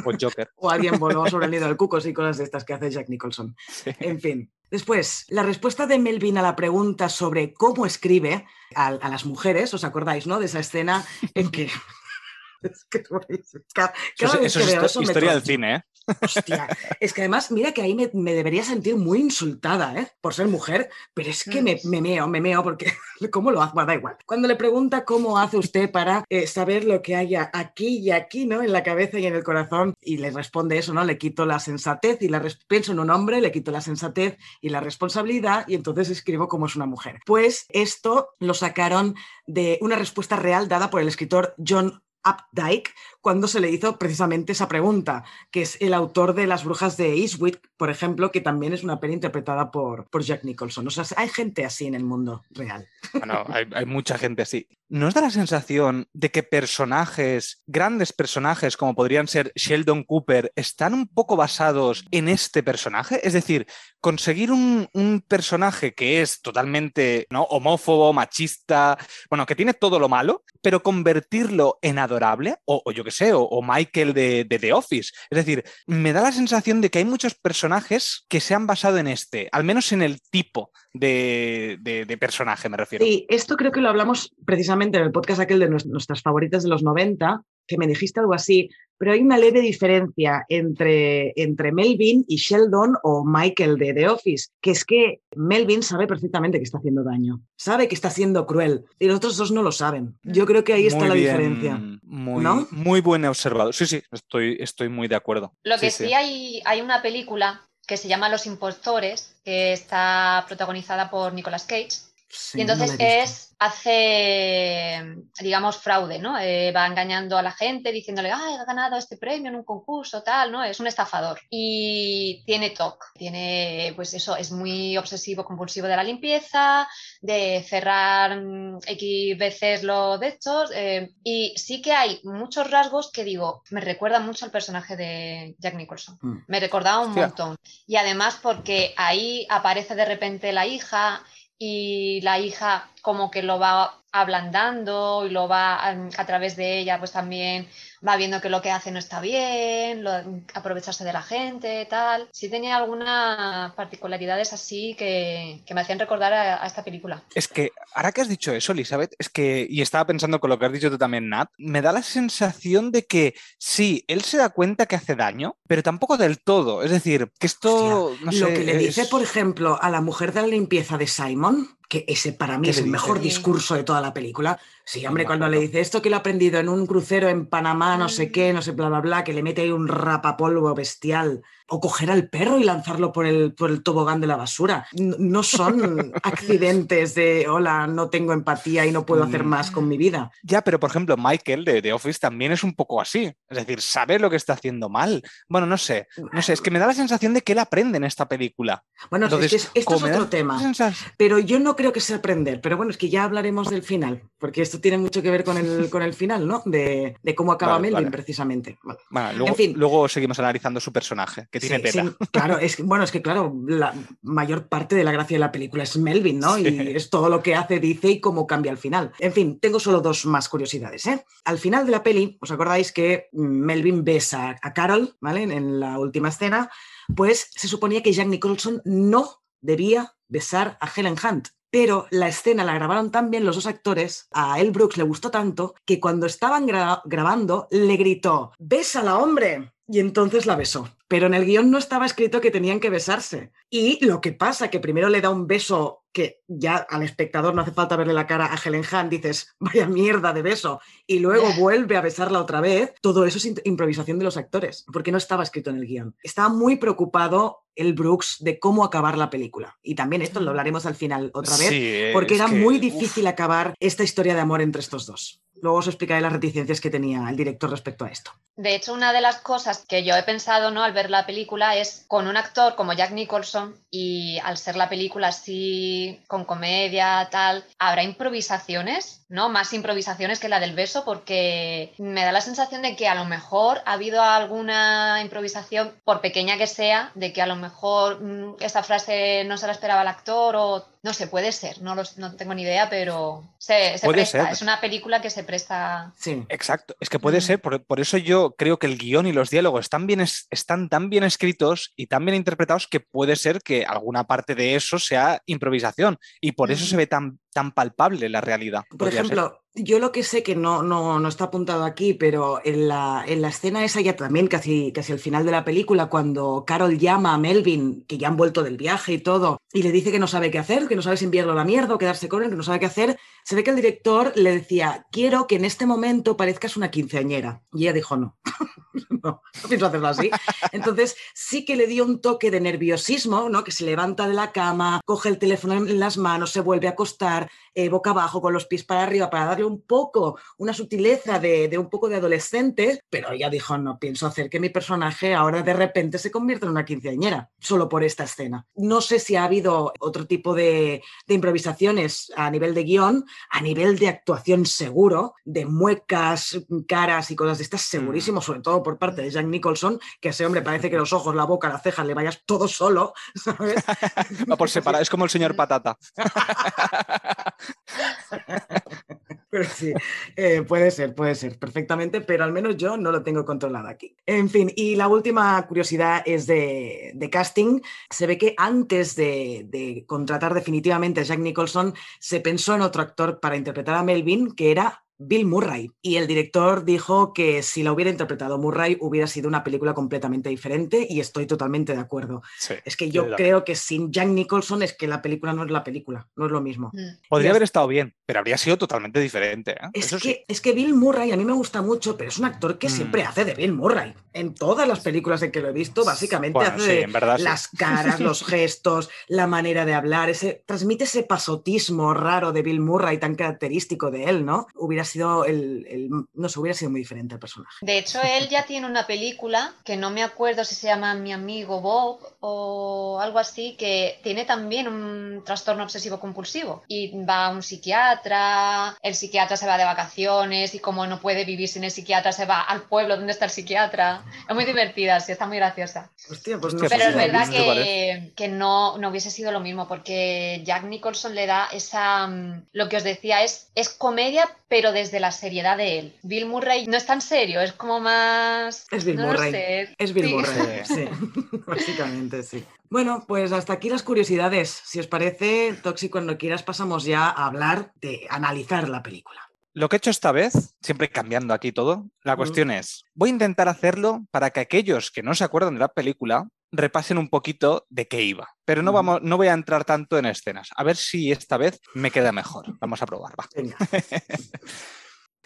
Pues Joker. o alguien voló sobre el nido del cucos y cosas de estas que hace Jack Nicholson. Sí. En fin. Después, la respuesta de Melvin a la pregunta sobre cómo escribe a, a las mujeres, ¿os acordáis, no? De esa escena en que... Es que, cada, Eso es, vez eso que es veo histo- eso me historia del cine, ¿eh? Hostia, es que además, mira que ahí me, me debería sentir muy insultada, ¿eh? Por ser mujer, pero es que me, me meo, me meo, porque ¿cómo lo hace? Bueno, da igual. Cuando le pregunta cómo hace usted para eh, saber lo que haya aquí y aquí, ¿no? En la cabeza y en el corazón, y le responde eso, ¿no? Le quito la sensatez y la pienso en un hombre, le quito la sensatez y la responsabilidad, y entonces escribo como es una mujer. Pues esto lo sacaron de una respuesta real dada por el escritor John Updike cuando se le hizo precisamente esa pregunta, que es el autor de Las Brujas de Eastwick, por ejemplo, que también es una peli interpretada por, por Jack Nicholson. O sea, hay gente así en el mundo real. Bueno, hay, mucha gente así. ¿No os da la sensación de que personajes, grandes personajes como podrían ser Sheldon Cooper, están un poco basados en este personaje? Es decir, conseguir un, personaje que es totalmente ¿no? homófobo, machista, bueno, que tiene todo lo malo, pero convertirlo en adorable, o, o yo qué o, Michael de, The Office. Es decir, me da la sensación de que hay muchos personajes que se han basado en este, al menos en el tipo de, de- personaje, me refiero. Sí, esto creo que lo hablamos precisamente en el podcast aquel de nues- nuestras favoritas de los 90, que me dijiste algo así, pero hay una leve diferencia entre, entre Melvin y Sheldon o Michael de The Office, que es que Melvin sabe perfectamente que está haciendo daño, sabe que está siendo cruel y los otros dos no lo saben. Yo creo que ahí está la diferencia. Muy, muy buen observado. Sí, sí, estoy, estoy muy de acuerdo. Lo que sí, Hay, hay una película que se llama Los Impostores, que está protagonizada por Nicolas Cage y entonces es, hace, digamos, fraude, ¿no? Eh, va engañando a la gente diciéndole, ah, he ganado este premio en un concurso, tal, ¿no? Es un estafador. Y tiene TOC, tiene, pues eso, es muy obsesivo, compulsivo de la limpieza, de cerrar mm, X veces los de estos. Eh, y sí que hay muchos rasgos que digo, me recuerdan mucho al personaje de Jack Nicholson. Mm. Me recordaba un montón. Y además porque ahí aparece de repente la hija y la hija como que lo va ablandando y lo va a, través de ella pues también va viendo que lo que hace no está bien, aprovecharse de la gente, tal. Sí tenía algunas particularidades así que, me hacían recordar a, esta película. Es que, ahora que has dicho eso, Elizabeth, es que, y estaba pensando con lo que has dicho tú también, Nat, me da la sensación de que sí, él se da cuenta que hace daño, pero tampoco del todo. Es decir, que esto, no sé, Lo que le dice, por ejemplo, a la mujer de la limpieza de Simon, que ese para mí es el mejor discurso de toda la película. Sí, hombre, cuando le dice esto que lo ha aprendido en un crucero en Panamá, no sé qué, no sé, bla, bla, bla, que le mete ahí un rapapolvo bestial o coger al perro y lanzarlo por el, por el tobogán de la basura. No, son accidentes de, hola, no tengo empatía y no puedo hacer más con mi vida. Ya, pero por ejemplo, Michael de The Office también es un poco así. Es decir, sabe lo que está haciendo mal. Bueno, no sé, no sé, es que me da la sensación de que él aprende en esta película. Bueno, es que esto es otro tema. Pero yo no creo que sea aprender, pero bueno, es que ya hablaremos del final, porque esto tiene mucho que ver con el, con el final, ¿no? De, cómo acaba Melvin, precisamente. Bueno, luego, en fin. luego seguimos analizando su personaje, que claro, es, bueno, es que claro, la mayor parte de la gracia de la película es Melvin, ¿no? Y es todo lo que hace, dice y cómo cambia al final. En fin, tengo solo dos más curiosidades, ¿eh? Al final de la peli, ¿os acordáis que Melvin besa a Carol, ¿vale? En la última escena, pues se suponía que Jack Nicholson no debía besar a Helen Hunt. Pero la escena la grabaron tan bien los dos actores, a El Brooks le gustó tanto, que cuando estaban grabando le gritó, ¡Bésala, hombre! Y entonces la besó. Pero en el guion no estaba escrito que tenían que besarse. Y lo que pasa, que primero le da un beso que ya al espectador no hace falta verle la cara a Helen Hunt, dices, vaya mierda de beso, y luego vuelve a besarla otra vez, todo eso es improvisación de los actores, porque no estaba escrito en el guion. Estaba muy preocupado el Brooks de cómo acabar la película. Y también esto lo hablaremos al final otra vez, porque era muy difícil acabar esta historia de amor entre estos dos. Luego os explicaré las reticencias que tenía el director respecto a esto. De hecho, una de las cosas que yo he pensado ¿no? al ver la película es con un actor como Jack Nicholson y al ser la película así con comedia, tal, habrá improvisaciones, ¿no? Más improvisaciones que la del beso porque me da la sensación de que a lo mejor ha habido alguna improvisación, por pequeña que sea, de que a lo mejor mm, esta frase no se la esperaba el actor o no sé, puede ser, no, no tengo ni idea, pero se, presta. Es una película que se presta. Sí. Exacto, es que puede ser, por, eso yo creo que el guion y los diálogos están, bien, están tan bien escritos y tan bien interpretados que puede ser que alguna parte de eso sea improvisación y por eso se ve tan, tan palpable la realidad. Por ejemplo, yo lo que sé que no, no, no está apuntado aquí, pero en la, en la, escena esa ya también, casi, casi al final de la película, cuando Carol llama a Melvin, que ya han vuelto del viaje y todo, y le dice que no sabe qué hacer, que no sabe si enviarlo a la mierda o quedarse con él, que no sabe qué hacer, se ve que el director le decía, quiero que en este momento parezcas una quinceañera. Y ella dijo, no, no, no pienso hacerlo así. Entonces sí que le dio un toque de nerviosismo, ¿no? Que se levanta de la cama, coge el teléfono en las manos, se vuelve a acostar, eh, boca abajo, con los pies para arriba, para darle un poco, una sutileza de, un poco de adolescente, pero ella dijo, no pienso hacer que mi personaje ahora de repente se convierta en una quinceañera, solo por esta escena. No sé si ha habido otro tipo de, improvisaciones a nivel de guion, a nivel de actuación seguro, de muecas, caras y cosas de estas, segurísimo, mm. sobre todo por parte de Jack Nicholson, que ese hombre parece que los ojos, la boca, las cejas le vayas todo solo, ¿sabes? Va por separado, es como el señor Patata. Pero sí, eh, puede ser, puede ser, perfectamente, pero al menos yo no lo tengo controlado aquí. En fin, y la última curiosidad es de, casting. Se ve que antes de, de, contratar definitivamente a Jack Nicholson, se pensó en otro actor para interpretar a Melvin, que era Bill Murray. Y el director dijo que si la hubiera interpretado Murray hubiera sido una película completamente diferente y estoy totalmente de acuerdo. es que yo creo que sin Jack Nicholson es que la película no es la película, no es lo mismo. Mm. Podría haber estado bien, pero habría sido totalmente diferente. ¿eh? Es, que, es que Bill Murray a mí me gusta mucho, pero es un actor que mm. siempre hace de Bill Murray. En todas las películas en que lo he visto, básicamente hace de las caras, los gestos, la manera de hablar, ese, transmite ese pasotismo raro de Bill Murray tan característico de él, ¿no? Hubiera sido el, no sé, hubiera sido muy diferente el personaje. De hecho, él ya tiene una película que no me acuerdo si se llama Mi amigo Bob o algo así, que tiene también un trastorno obsesivo compulsivo y va a un psiquiatra, el psiquiatra se va de vacaciones y como no puede vivir sin el psiquiatra se va al pueblo donde está el psiquiatra. Es muy divertida, sí, está muy graciosa. Hostia, pues no Pero es verdad que, que no, no hubiese sido lo mismo porque Jack Nicholson le da esa, mm, lo que os decía, es, es comedia pero desde la seriedad de él. Bill Murray no es tan serio, es como más... Es Bill Murray. Es Bill Murray, sí. Básicamente, sí. Bueno, pues hasta aquí las curiosidades. Si os parece, Toxi, cuando quieras pasamos ya a hablar de analizar la película. Lo que he hecho esta vez, siempre cambiando aquí todo, la cuestión es, voy a intentar hacerlo para que aquellos que no se acuerdan de la película repasen un poquito de qué iba. Pero no, vamos, no voy a entrar tanto en escenas. A ver si esta vez me queda mejor. Vamos a probar, va.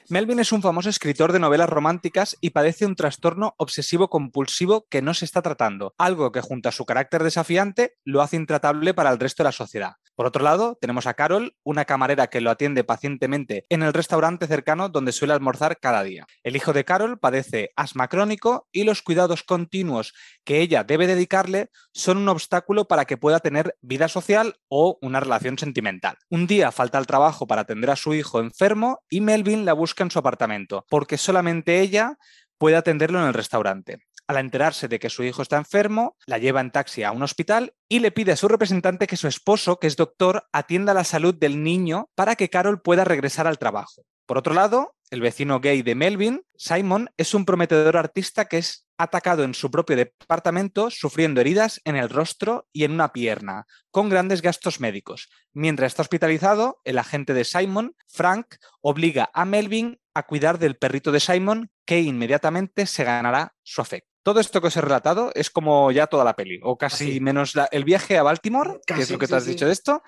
Melvin es un famoso escritor de novelas románticas y padece un trastorno obsesivo-compulsivo que no se está tratando, algo que junto a su carácter desafiante lo hace intratable para el resto de la sociedad. Por otro lado, tenemos a Carol, una camarera que lo atiende pacientemente en el restaurante cercano donde suele almorzar cada día. El hijo de Carol padece asma crónico y los cuidados continuos que ella debe dedicarle son un obstáculo para que pueda tener vida social o una relación sentimental. Un día falta al trabajo para atender a su hijo enfermo y Melvin la busca en su apartamento, porque solamente ella puede atenderlo en el restaurante. Al enterarse de que su hijo está enfermo, la lleva en taxi a un hospital y le pide a su representante que su esposo, que es doctor, atienda la salud del niño para que Carol pueda regresar al trabajo. Por otro lado, el vecino gay de Melvin, Simon, es un prometedor artista que es atacado en su propio departamento, sufriendo heridas en el rostro y en una pierna, con grandes gastos médicos. Mientras está hospitalizado, el agente de Simon, Frank, obliga a Melvin a cuidar del perrito de Simon, que inmediatamente se ganará su afecto. Todo esto que os he relatado es como ya toda la peli, o casi menos el viaje a Baltimore, que es lo que te has dicho de esto,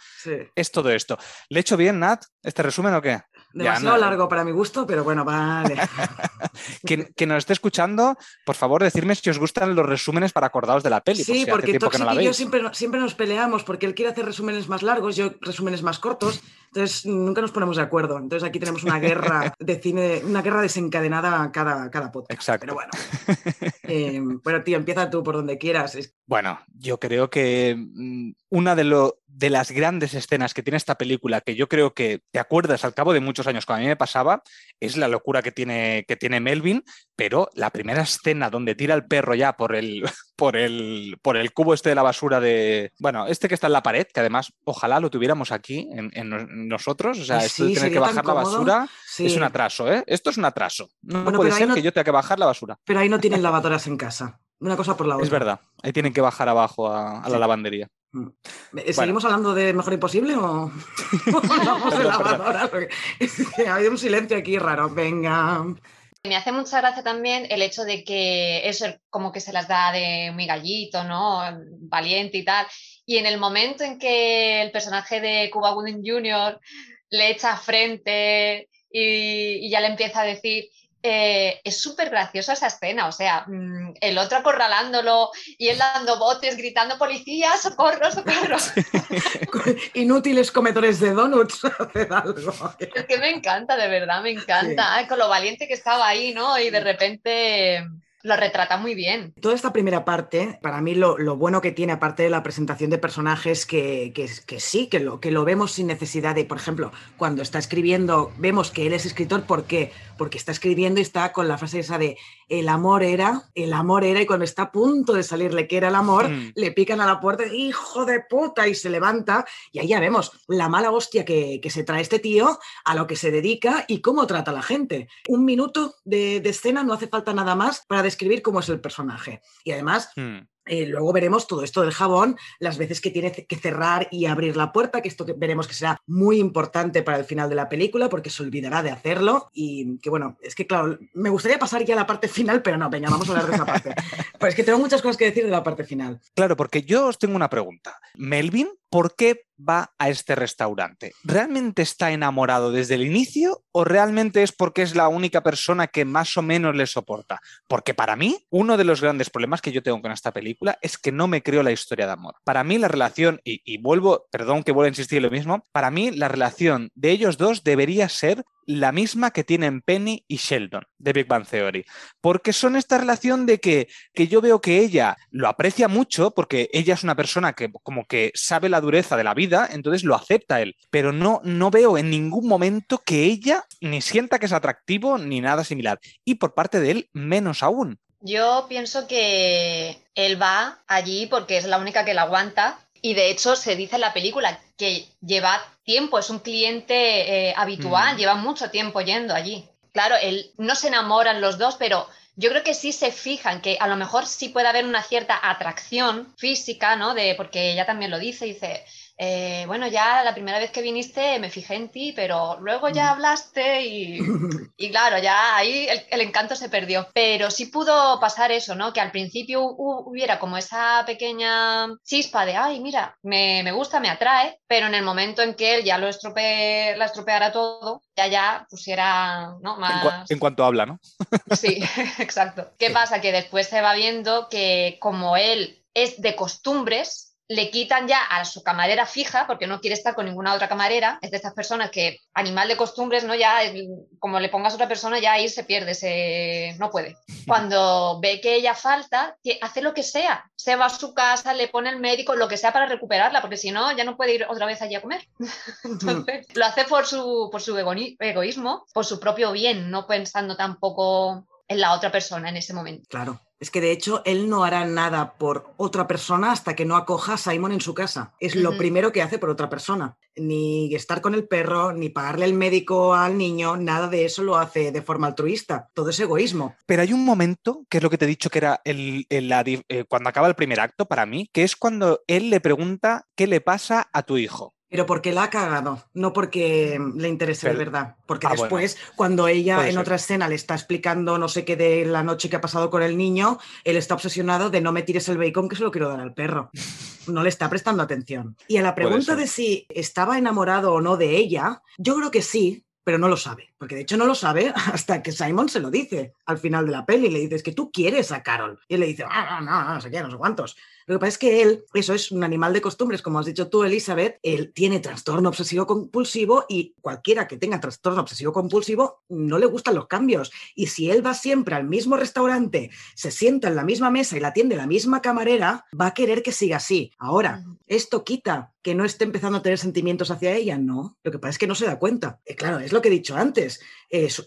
es todo esto. ¿Le he hecho bien, Nat, este resumen o qué? Demasiado largo para mi gusto, pero bueno, vale. que, nos esté escuchando, por favor, decirme si os gustan los resúmenes para acordaros de la peli. Sí, porque Toxic y yo siempre, siempre nos peleamos porque él quiere hacer resúmenes más largos, yo resúmenes más cortos. Entonces nunca nos ponemos de acuerdo. Entonces aquí tenemos una guerra de cine, una guerra desencadenada cada, cada podcast. Exacto. Pero bueno. Eh, bueno, tío, empieza tú por donde quieras. Bueno, yo creo que mm, una de, lo, de las grandes escenas que tiene esta película, que yo creo que te acuerdas al cabo de muchos años cuando a mí me pasaba, es la locura que tiene, que tiene Melvin, pero la primera escena donde tira el perro ya por el, por el, por el cubo este de la basura de, bueno, este que está en la pared, que además ojalá lo tuviéramos aquí en, nosotros, o sea, esto de tener que bajar la basura es un atraso, ¿eh? Esto es un atraso. No, puede ser que yo tenga que bajar la basura. Pero ahí no tienen lavadoras en casa. Una cosa por la otra. Es verdad, ahí tienen que bajar abajo a, la lavandería. Mm. ¿Seguimos hablando de Mejor Imposible o hablamos de? Ha habido un silencio aquí raro. Venga. Me hace mucha gracia también el hecho de que eso como que se las da de muy gallito, ¿no? Valiente y tal. Y en el momento en que el personaje de Cuba Gooding Jr. le echa frente y, ya le empieza a decir, eh, es súper graciosa esa escena, o sea, mm, el otro acorralándolo y él dando botes, gritando policía, socorro, socorro. Inútiles comedores de donuts, algo. Es que me encanta, de verdad, me encanta, con lo valiente que estaba ahí, ¿no? Y de repente lo retrata muy bien. Toda esta primera parte, para mí lo, bueno que tiene, aparte de la presentación de personajes, que, que, que, sí, que lo, que lo vemos sin necesidad de, por ejemplo, cuando está escribiendo, vemos que él es escritor, ¿por qué? Porque está escribiendo y está con la frase esa de el amor era, el amor era, y cuando está a punto de salirle que era el amor, mm. le pican a la puerta, hijo de puta, y se levanta, y ahí ya vemos la mala hostia que, se trae este tío, a lo que se dedica y cómo trata a la gente. Un minuto de, de escena no hace falta nada más para describir cómo es el personaje. Y además, hmm. Eh, luego veremos todo esto del jabón, las veces que tiene que cerrar y abrir la puerta, que esto que veremos que será muy importante para el final de la película porque se olvidará de hacerlo y que bueno, es que claro, me gustaría pasar ya a la parte final, pero no, venga, vamos a hablar de esa parte. pues es que tengo muchas cosas que decir de la parte final. Claro, porque yo os tengo una pregunta. Melvin, ¿por qué va a este restaurante? ¿Realmente está enamorado desde el inicio o realmente es porque es la única persona que más o menos le soporta? Porque para mí, uno de los grandes problemas que yo tengo con esta película es que no me creo la historia de amor. Para mí la relación, y, vuelvo, perdón que vuelva a insistir lo mismo, para mí la relación de ellos dos debería ser la misma que tienen Penny y Sheldon de Big Bang Theory. Porque son esta relación de que, que, yo veo que ella lo aprecia mucho, porque ella es una persona que como que sabe la dureza de la vida, entonces lo acepta él. Pero no, no veo en ningún momento que ella ni sienta que es atractivo ni nada similar. Y por parte de él, menos aún. Yo pienso que él va allí porque es la única que la aguanta y de hecho se dice en la película que lleva tiempo, es un cliente eh, habitual, mm. lleva mucho tiempo yendo allí. Claro, él no se enamoran los dos, pero yo creo que sí se fijan que a lo mejor sí puede haber una cierta atracción física, ¿no? De, porque ella también lo dice, dice, eh, bueno, ya la primera vez que viniste me fijé en ti, pero luego ya hablaste y, y claro, ya ahí el, encanto se perdió. Pero sí pudo pasar eso, ¿no? Que al principio hubiera como esa pequeña chispa de, ay, mira, me, me gusta, me atrae, pero en el momento en que él ya lo estropee, la estropeara todo, ya ya pusiera, ¿no? Más... En, cuanto habla, ¿no? sí, exacto. ¿Qué pasa? Que después se va viendo que como él es de costumbres, le quitan ya a su camarera fija, porque no quiere estar con ninguna otra camarera, es de estas personas que, animal de costumbres, ¿no? Ya, como le pongas a otra persona, ya ahí se pierde, se... no puede. Cuando ve que ella falta, hace lo que sea, se va a su casa, le pone el médico, lo que sea para recuperarla, porque si no, ya no puede ir otra vez allí a comer. Entonces, lo hace por su, por su egoísmo, por su propio bien, no pensando tampoco en la otra persona en ese momento. Claro. Es que de hecho él no hará nada por otra persona hasta que no acoja a Simon en su casa. Es lo primero que hace por otra persona. Ni estar con el perro, ni pagarle el médico al niño, nada de eso lo hace de forma altruista. Todo es egoísmo. Pero hay un momento, que es lo que te he dicho que era el, eh, cuando acaba el primer acto para mí, que es cuando él le pregunta qué le pasa a tu hijo. Pero porque la ha cagado, no porque le interese de verdad. Porque ah, después, cuando ella en otra escena le está explicando no sé qué de la noche que ha pasado con el niño, él está obsesionado de no me tires el bacon que se lo quiero dar al perro. No le está prestando atención. Y a la pregunta de si estaba enamorado o no de ella, yo creo que sí, pero no lo sabe. Porque de hecho no lo sabe hasta que Simon se lo dice al final de la peli. Le dices que tú quieres a Carol. Y él le dice, ah, no, no, no sé qué, no sé cuántos. Lo que pasa es que él, eso es un animal de costumbres, como has dicho tú, Elizabeth, él tiene trastorno obsesivo compulsivo y cualquiera que tenga trastorno obsesivo compulsivo no le gustan los cambios. Y si él va siempre al mismo restaurante, se sienta en la misma mesa y la atiende la misma camarera, va a querer que siga así. Ahora, ¿esto quita que no esté empezando a tener sentimientos hacia ella? No. Lo que pasa es que no se da cuenta. Eh, claro, es lo que he dicho antes.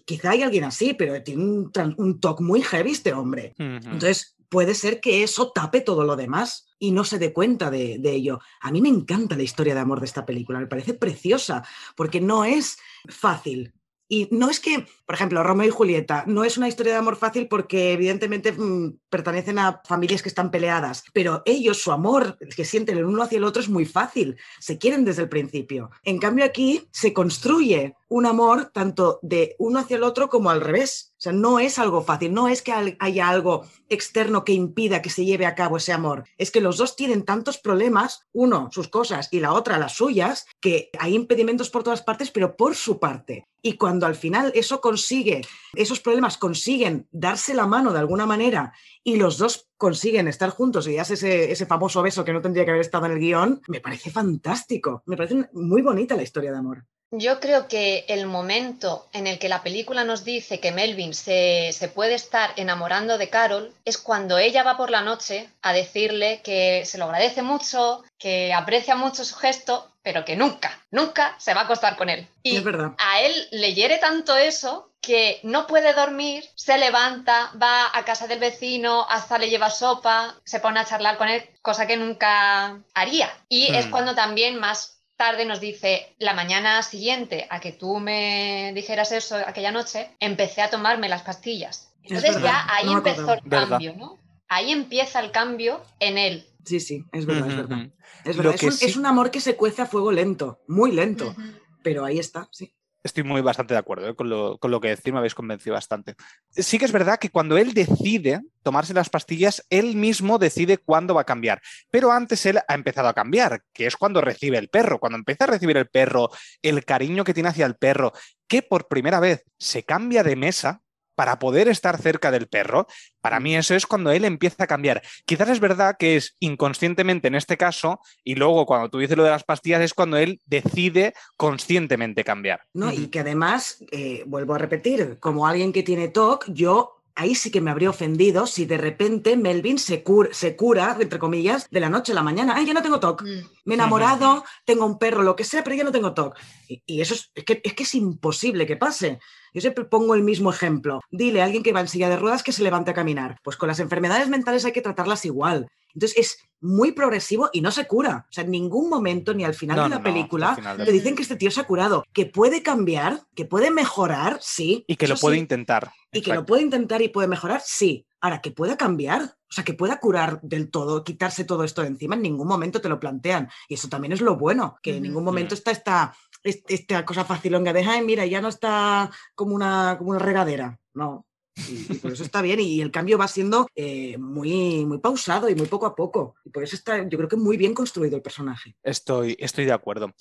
quizá hay alguien así, pero tiene un, un toque muy heavy este hombre. Entonces, puede ser que eso tape todo lo demás y no se dé cuenta de, ello. A mí me encanta la historia de amor de esta película, me parece preciosa, porque no es fácil. Y no es que, por ejemplo, Romeo y Julieta no es una historia de amor fácil porque evidentemente mm, pertenecen a familias que están peleadas, pero ellos, su amor que sienten el uno hacia el otro es muy fácil, se quieren desde el principio. En cambio aquí se construye un amor tanto de uno hacia el otro como al revés. O sea, no es algo fácil, no es que haya algo externo que impida que se lleve a cabo ese amor. Es que los dos tienen tantos problemas, uno sus cosas y la otra las suyas, que hay impedimentos por todas partes, pero por su parte. Y cuando al final eso consigue, esos problemas consiguen darse la mano de alguna manera y los dos consiguen estar juntos y ya ese, ese famoso beso que no tendría que haber estado en el guion, me parece fantástico. Me parece muy bonita la historia de amor. Yo creo que el momento en el que la película nos dice que Melvin se, puede estar enamorando de Carol es cuando ella va por la noche a decirle que se lo agradece mucho, que aprecia mucho su gesto, pero que nunca, nunca se va a acostar con él. Y es verdad. a él le hiere tanto eso que no puede dormir, se levanta, va a casa del vecino, hasta le lleva sopa, se pone a charlar con él, cosa que nunca haría. Y es hmm. cuando también más tarde nos dice, la mañana siguiente a que tú me dijeras eso aquella noche, empecé a tomarme las pastillas. Entonces ya ahí empezó el cambio, ¿no? ahí empieza el cambio en él. Sí, sí, es verdad, es verdad. Es, verdad. Es, un, amor que se cuece a fuego lento, muy lento, pero ahí está, sí. Estoy muy bastante de acuerdo ¿eh? con, lo, con, lo, que decir, me habéis convencido bastante. Sí que es verdad que cuando él decide tomarse las pastillas, él mismo decide cuándo va a cambiar. Pero antes él ha empezado a cambiar, que es cuando recibe el perro. Cuando empieza a recibir el perro, el cariño que tiene hacia el perro, que por primera vez se cambia de mesa, para poder estar cerca del perro, para mí eso es cuando él empieza a cambiar. Quizás es verdad que es inconscientemente en este caso, y luego cuando tú dices lo de las pastillas es cuando él decide conscientemente cambiar. No, y que además, eh, vuelvo a repetir, como alguien que tiene TOC, yo ahí sí que me habría ofendido si de repente Melvin se, se cura, entre comillas, de la noche a la mañana. Ay, ya no tengo TOC. Mm. Me he enamorado, tengo un perro, lo que sea, pero ya no tengo TOC. Y, eso es, que, es que es imposible que pase. Yo siempre pongo el mismo ejemplo. Dile a alguien que va en silla de ruedas que se levante a caminar. Pues con las enfermedades mentales hay que tratarlas igual. Entonces es muy progresivo y no se cura. O sea, en ningún momento, ni al final de la película, te dicen que este tío se ha curado. Que puede cambiar, que puede mejorar, sí. Y que lo puede intentar. Y que lo puede intentar y puede mejorar, sí. Ahora, que pueda cambiar, o sea, que pueda curar del todo, quitarse todo esto de encima, en ningún momento te lo plantean. Y eso también es lo bueno, que en ningún momento está esta, esta cosa facilonga de, ay, mira, ya no está como una, como una regadera. No, y, por eso está bien y el cambio va siendo eh, muy, muy pausado y muy poco a poco. Y por eso está, yo creo que muy bien construido el personaje. Estoy, estoy de acuerdo.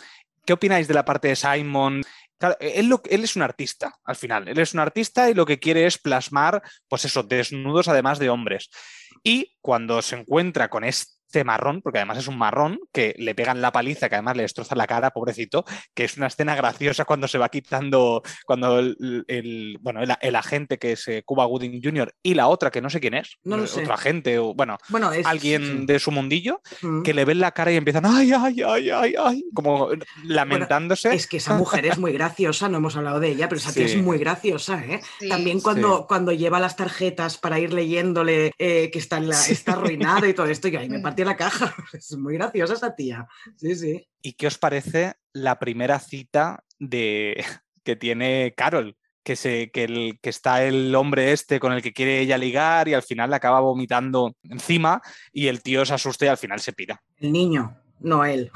¿Qué opináis de la parte de Simon? él, es un artista, al final. Él es un artista y lo que quiere es plasmar, pues eso, desnudos además de hombres. Y cuando se encuentra con este este marrón, porque además es un marrón, que le pegan la paliza, que además le destroza la cara, pobrecito, que es una escena graciosa cuando se va quitando, cuando el, bueno, el, agente que es eh, Cuba Gooding Jr. y la otra, que no sé quién es, no otro agente, o bueno, bueno alguien de su mundillo, que le ven la cara y empiezan, ay, ay, ay, ay, ay, como lamentándose. es que esa mujer es muy graciosa, no hemos hablado de ella, pero esa tía es muy graciosa, ¿eh? También cuando, cuando lleva las tarjetas para ir leyéndole eh, que está, en la, está arruinado y todo esto, y ahí me parte la caja. Es muy graciosa esa tía. Sí, sí. ¿Y qué os parece la primera cita de que tiene Carol? Que, se, que, el, que está el hombre este con el que quiere ella ligar y al final le acaba vomitando encima y el tío se asusta y al final se pira. El niño no él.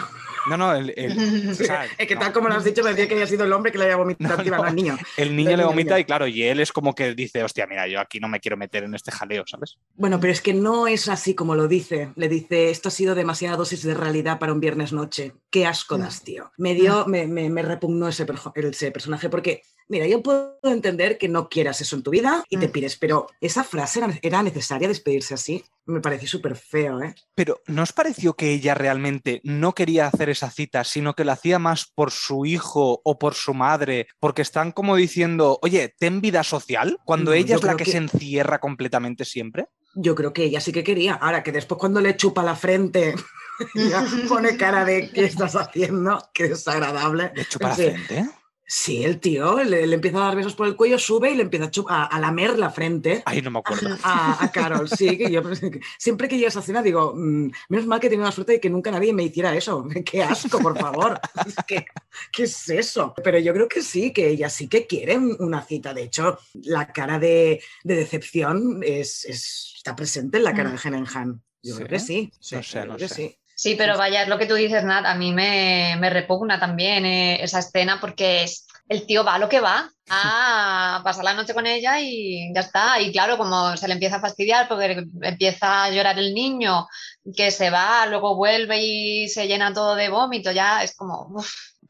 No, no, el, es que tal como lo has dicho, me decía que había sido el hombre que le había vomitado al niño. El niño le vomita y claro, y él es como que dice, hostia, mira, yo aquí no me quiero meter en este jaleo, ¿sabes? Bueno, pero es que no es así como lo dice. Le dice, esto ha sido demasiada dosis de realidad para un viernes noche. Qué asco das, tío. Me dio, me, me, repugnó ese, ese personaje porque Mira, yo puedo entender que no quieras eso en tu vida y te mm. pides, pero esa frase era, necesaria despedirse así. Me pareció súper feo, ¿eh? Pero ¿no os pareció que ella realmente no quería hacer esa cita, sino que la hacía más por su hijo o por su madre? Porque están como diciendo, oye, ten vida social, cuando mm, ella es la que, se encierra completamente siempre. Yo creo que ella sí que quería. Ahora que después cuando le chupa la frente ya pone cara de ¿qué estás haciendo? Qué desagradable. ¿Le chupa la frente? Sí, el tío le, empieza a dar besos por el cuello, sube y le empieza a, lamer la frente. Ay, no me acuerdo. A, Carol, sí, que yo siempre que llego a esa cena digo, mm, menos mal que he tenido la suerte de que nunca nadie me hiciera eso. Qué asco, por favor. ¿Qué, ¿Qué, es eso? Pero yo creo que sí, que ella sí que quiere una cita. De hecho, la cara de, decepción es, está presente en la cara de mm. Henenhan. Yo creo que sí. sí no sé, no sé. Sí. Sí, pero vaya, es lo que tú dices, Nat, a mí me, repugna también eh, esa escena porque es, el tío va a lo que va, a pasar la noche con ella y ya está. Y claro, como se le empieza a fastidiar porque empieza a llorar el niño, que se va, luego vuelve y se llena todo de vómito, ya es como...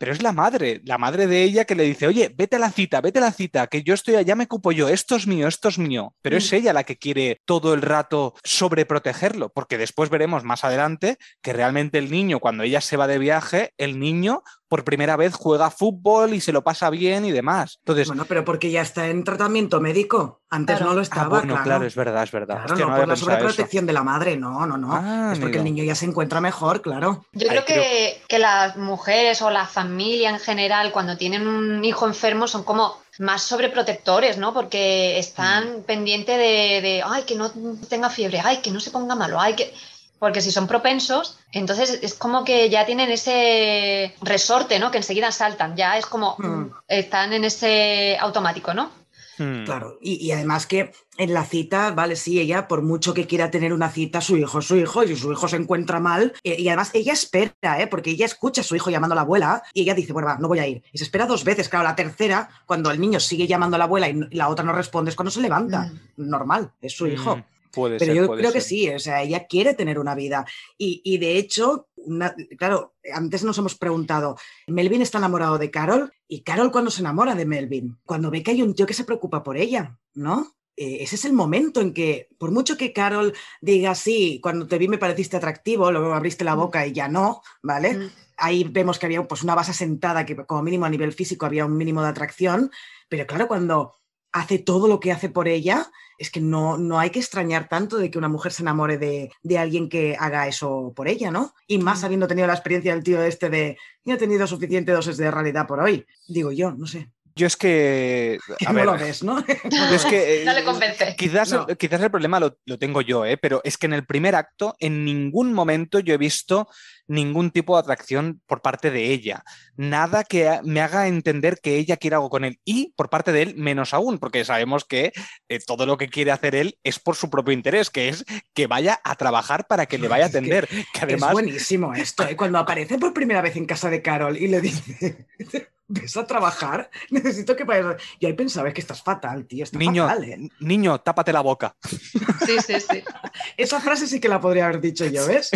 Pero es la madre, la madre de ella que le dice, oye, vete a la cita, vete a la cita, que yo estoy allá, me cupo yo, esto es mío, esto es mío. Pero es mm. ella la que quiere todo el rato sobreprotegerlo, porque después veremos más adelante que realmente el niño, cuando ella se va de viaje, el niño por primera vez juega fútbol y se lo pasa bien y demás. Entonces, bueno, pero porque ya está en tratamiento médico. Antes no lo ah, estaba. bueno, claro. es verdad, es verdad. Claro, no, por la sobreprotección de la madre, no, no, no. Ah, es porque el niño ya se encuentra mejor, claro. Yo creo que, que las mujeres o la familia en general, cuando tienen un hijo enfermo, son como más sobreprotectores, ¿no? Porque están mm. pendientes de, de, ay, que no tenga fiebre, ay, que no se ponga malo, ay, que porque si son propensos, entonces es como que ya tienen ese resorte, ¿no? Que enseguida saltan, ya es como mm. están en ese automático, ¿no? Hmm. Claro, y, y además que en la cita, vale, sí, ella, por mucho que quiera tener una cita, su hijo es su hijo, y si su hijo se encuentra mal, eh, y además ella espera, ¿eh? porque ella escucha a su hijo llamando a la abuela, y ella dice, bueno, va, no voy a ir. Y se espera dos veces, claro, la tercera, cuando el niño sigue llamando a la abuela y la otra no responde, es cuando se levanta. Normal, es su hijo. Mm, Puede Pero ser, yo puede creo que sí, o sea, ella quiere tener una vida. Y, y de hecho, una- claro, antes nos hemos preguntado, Melvin está enamorado de Carol y Carol cuando se enamora de Melvin, cuando ve que hay un tío que se preocupa por ella, ¿no? Eh, ese es el momento en que, por mucho que Carol diga, sí, cuando te vi me pareciste atractivo, luego abriste la boca y ya no, ¿vale? Mm. Ahí vemos que había pues, una base sentada que como mínimo a nivel físico había un mínimo de atracción, pero claro, cuando hace todo lo que hace por ella, es que no, no hay que extrañar tanto de que una mujer se enamore de, de alguien que haga eso por ella, ¿no? Y más Mm. habiendo tenido la experiencia del tío este de, ya he tenido suficiente dosis de realidad por hoy. Digo yo, no sé. Yo es que. A no ver, lo ves, ¿no? yo es que. eh, No le convence. Quizás, No. quizás el problema lo, lo tengo yo, ¿eh? pero es que en el primer acto en ningún momento yo he visto ningún tipo de atracción por parte de ella. Nada que me haga entender que ella quiere algo con él. Y por parte de él, menos aún, porque sabemos que eh, todo lo que quiere hacer él es por su propio interés, que es que vaya a trabajar para que le vaya a Es que atender. Que, es además, buenísimo esto. ¿eh? Cuando aparece por primera vez en casa de Carol y le dice, ¿ves a trabajar? Necesito que vayas. a-". Y ahí pensaba, es que estás fatal, tío. Está niño, fatal, ¿eh? niño, tápate la boca. Sí, sí, sí. Esa frase sí que la podría haber dicho yo, ¿ves?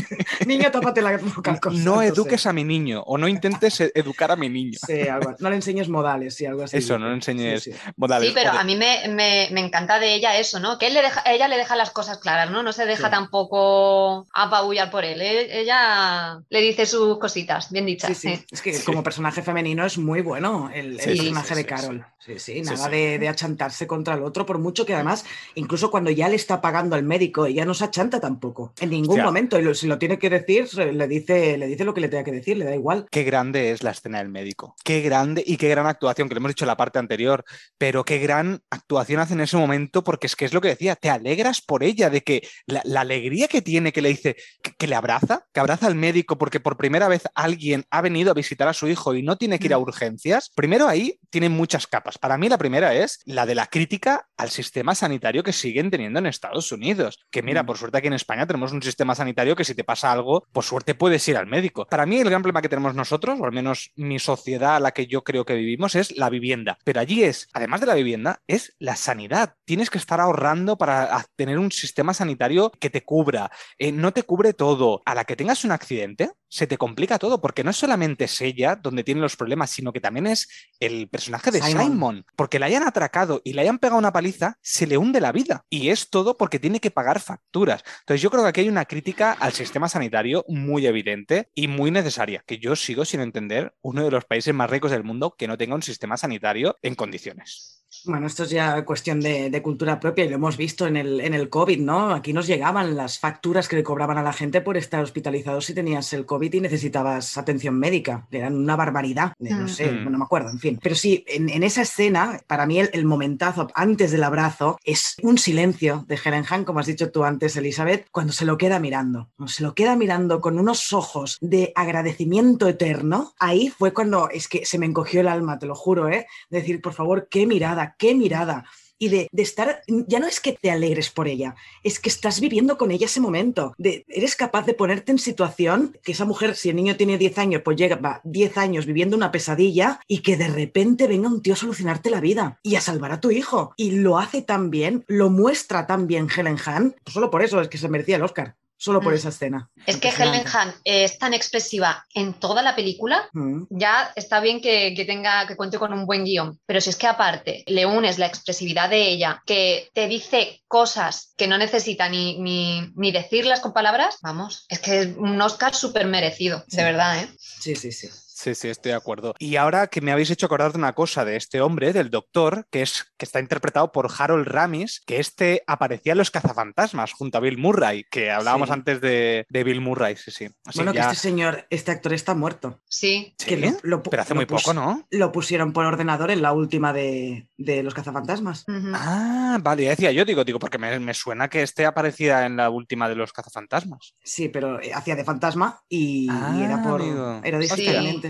Niño, tápate la No eduques a mi niño o no intentes e- educar a mi niño. Sí, algo- no le enseñes modales, sí, algo así. Eso, no le enseñes Sí, sí. modales. Sí, pero Joder. a mí me, me- me encanta de ella eso, ¿no? Que él le deja, ella le deja las cosas claras, ¿no? No se deja Sí. tampoco apabullar por él. ¿eh? Ella le dice sus cositas, bien dichas. Sí. Es que Sí. como personaje femenino es muy bueno el, el personaje sí, de Carol. Sí, sí, Sí, nada sí. De, de achantarse contra el otro, por mucho que además, incluso cuando ya le está pagando al médico, ella no se achanta tampoco, en ningún momento. Y lo- si lo tiene que decir, le dice, le dice lo que le tenga que decir, le da igual. Qué grande es la escena del médico. Qué grande y qué gran actuación, que lo hemos dicho en la parte anterior, pero qué gran actuación hace en ese momento, porque es que es lo que decía, te alegras por ella, de que la, la alegría que tiene, que le dice, que, que le abraza, que abraza al médico porque por primera vez alguien ha venido a visitar a su hijo y no tiene que ir a Mm. urgencias. Primero ahí tiene muchas capas. Para mí la primera es la de la crítica al sistema sanitario que siguen teniendo en Estados Unidos. Que mira, Mm. por suerte aquí en España tenemos un sistema sanitario que si te pasa algo, por suerte puedes ir al médico. Para mí el gran problema que tenemos nosotros, o al menos mi sociedad a la que yo creo que vivimos, es la vivienda. Pero allí es, además de la vivienda, es la sanidad. Tienes que estar ahorrando para tener un sistema sanitario que te cubra. Eh, no te cubre todo. A la que tengas un accidente, se te complica todo, porque no solamente es ella donde tiene los problemas, sino que también es el personaje de Simon. Simon. Porque le hayan atracado y le hayan pegado una paliza, se le hunde la vida. Y es todo porque tiene que pagar facturas. Entonces yo creo que aquí hay una crítica al sistema sanitario muy evidente y muy necesaria, que yo sigo sin entender uno de los países más ricos del mundo que no tenga un sistema sanitario en condiciones. Bueno, esto es ya cuestión de, de cultura propia y lo hemos visto en el, en el COVID, ¿no? Aquí nos llegaban las facturas que le cobraban a la gente por estar hospitalizado si tenías el COVID y necesitabas atención médica. Eran una barbaridad, eh, no sé, Mm. no me acuerdo, en fin. Pero sí, en, en esa escena, para mí el, el momentazo antes del abrazo es un silencio de Helen Hunt, como has dicho tú antes, Elizabeth, cuando se lo queda mirando. Cuando se lo queda mirando con unos ojos de agradecimiento eterno, ahí fue cuando es que se me encogió el alma, te lo juro, ¿eh? De decir, por favor, qué mirada, qué mirada. Y de, estar, ya no es que te alegres por ella, es que estás viviendo con ella ese momento. De, eres capaz de ponerte en situación que esa mujer, si el niño tiene 10 años, pues llega va, 10 años viviendo una pesadilla y que de repente venga un tío a solucionarte la vida y a salvar a tu hijo. Y lo hace tan bien, lo muestra tan bien Helen pues solo por eso es que se merecía el Oscar. Solo por Mm. esa escena. Es que Helen Hunt es tan expresiva en toda la película Mm. ya está bien que, que tenga que cuente con un buen guion, pero si es que aparte le unes la expresividad de ella, que te dice cosas que no necesita ni, ni, ni decirlas con palabras, vamos, es que es un Oscar súper merecido, Sí. de verdad, ¿eh? Sí, sí, sí. Sí, sí, estoy de acuerdo. Y ahora que me habéis hecho acordar de una cosa de este hombre, del doctor, que es que está interpretado por Harold Ramis, que este aparecía en Los Cazafantasmas junto a Bill Murray, que hablábamos Sí. antes de, de Bill Murray, sí, sí. Así bueno, que este señor, este actor está muerto. Sí, Sí, que lo- lo- pero hace lo muy poco, ¿no? Lo pusieron por ordenador en la última de, de Los Cazafantasmas. Ah, vale, ya decía yo, digo, digo, porque me, me suena que este aparecía en la última de Los Cazafantasmas. Sí, pero eh, hacía de fantasma y, y Ah, era por amigo. era Sí.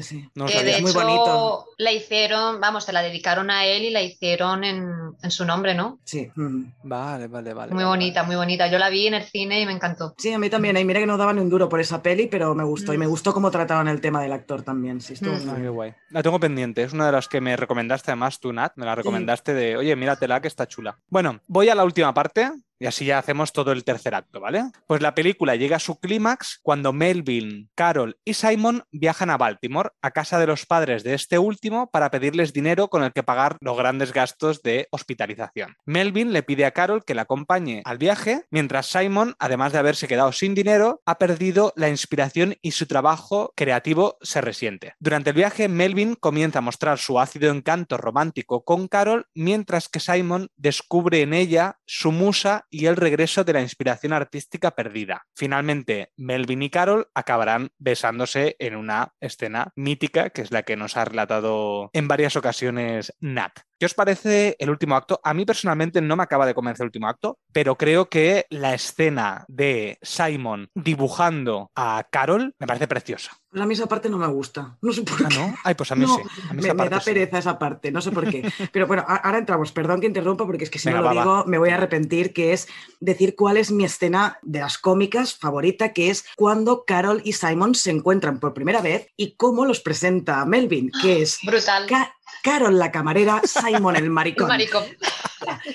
Sí. No que sabía. de Muy hecho bonito. la hicieron, vamos, se la dedicaron a él y la hicieron en, en su nombre, ¿no? Sí. mm. Vale, vale, vale. Muy vale, bonita, muy bonita. Yo la vi en el cine y me encantó. Sí, a mí también. Y mira que no daban ni un duro por esa peli, pero me gustó. Y me Mm. gustó cómo trataban el tema del actor también. Sí, estuvo Mm. muy guay. La tengo pendiente. Es una de las que me recomendaste además tú, Nat. Me la recomendaste de, oye, míratela que está chula. Bueno, voy a la última parte y así ya hacemos todo el tercer acto, ¿vale? Pues la película llega a su clímax cuando Melvin, Carol y Simon viajan a Baltimore, a casa de los padres de este último, para pedirles dinero con el que pagar los grandes gastos de hospitalización. Melvin le pide a Carol que la acompañe al viaje, mientras Simon, además de haberse quedado sin dinero, ha perdido la inspiración y su trabajo creativo se resiente. Durante el viaje, Melvin comienza a mostrar su ácido encanto romántico con Carol, mientras que Simon descubre en ella su musa y el regreso de la inspiración artística perdida. Finalmente, Melvin y Carol acabarán besándose en una escena mítica, que es la que nos ha relatado en varias ocasiones Nat. ¿Qué os parece el último acto? A mí personalmente no me acaba de convencer el último acto, pero creo que la escena de Simon dibujando a Carol me parece preciosa. Pues a mí esa parte no me gusta. No sé por Ah, qué. ¿no? Ay, pues a mí No, sí. A mí me, da sí. pereza esa parte, no sé por qué. Pero bueno, ahora entramos. Perdón que interrumpa porque es que si Venga, no lo va, va. digo me voy a arrepentir, que es decir cuál es mi escena de las cómicas favorita, que es cuando Carol y Simon se encuentran por primera vez y cómo los presenta Melvin, que es Brutal. Ca- Carol la camarera, Simon el El maricón.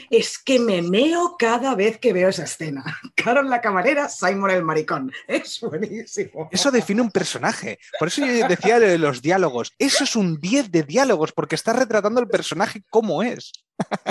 Es que me meo cada vez que veo esa escena. Carol la camarera, Simon el maricón. Es buenísimo. Eso define un personaje. Por eso yo decía de los diálogos. Eso es un 10 de diálogos, porque está retratando el personaje como es.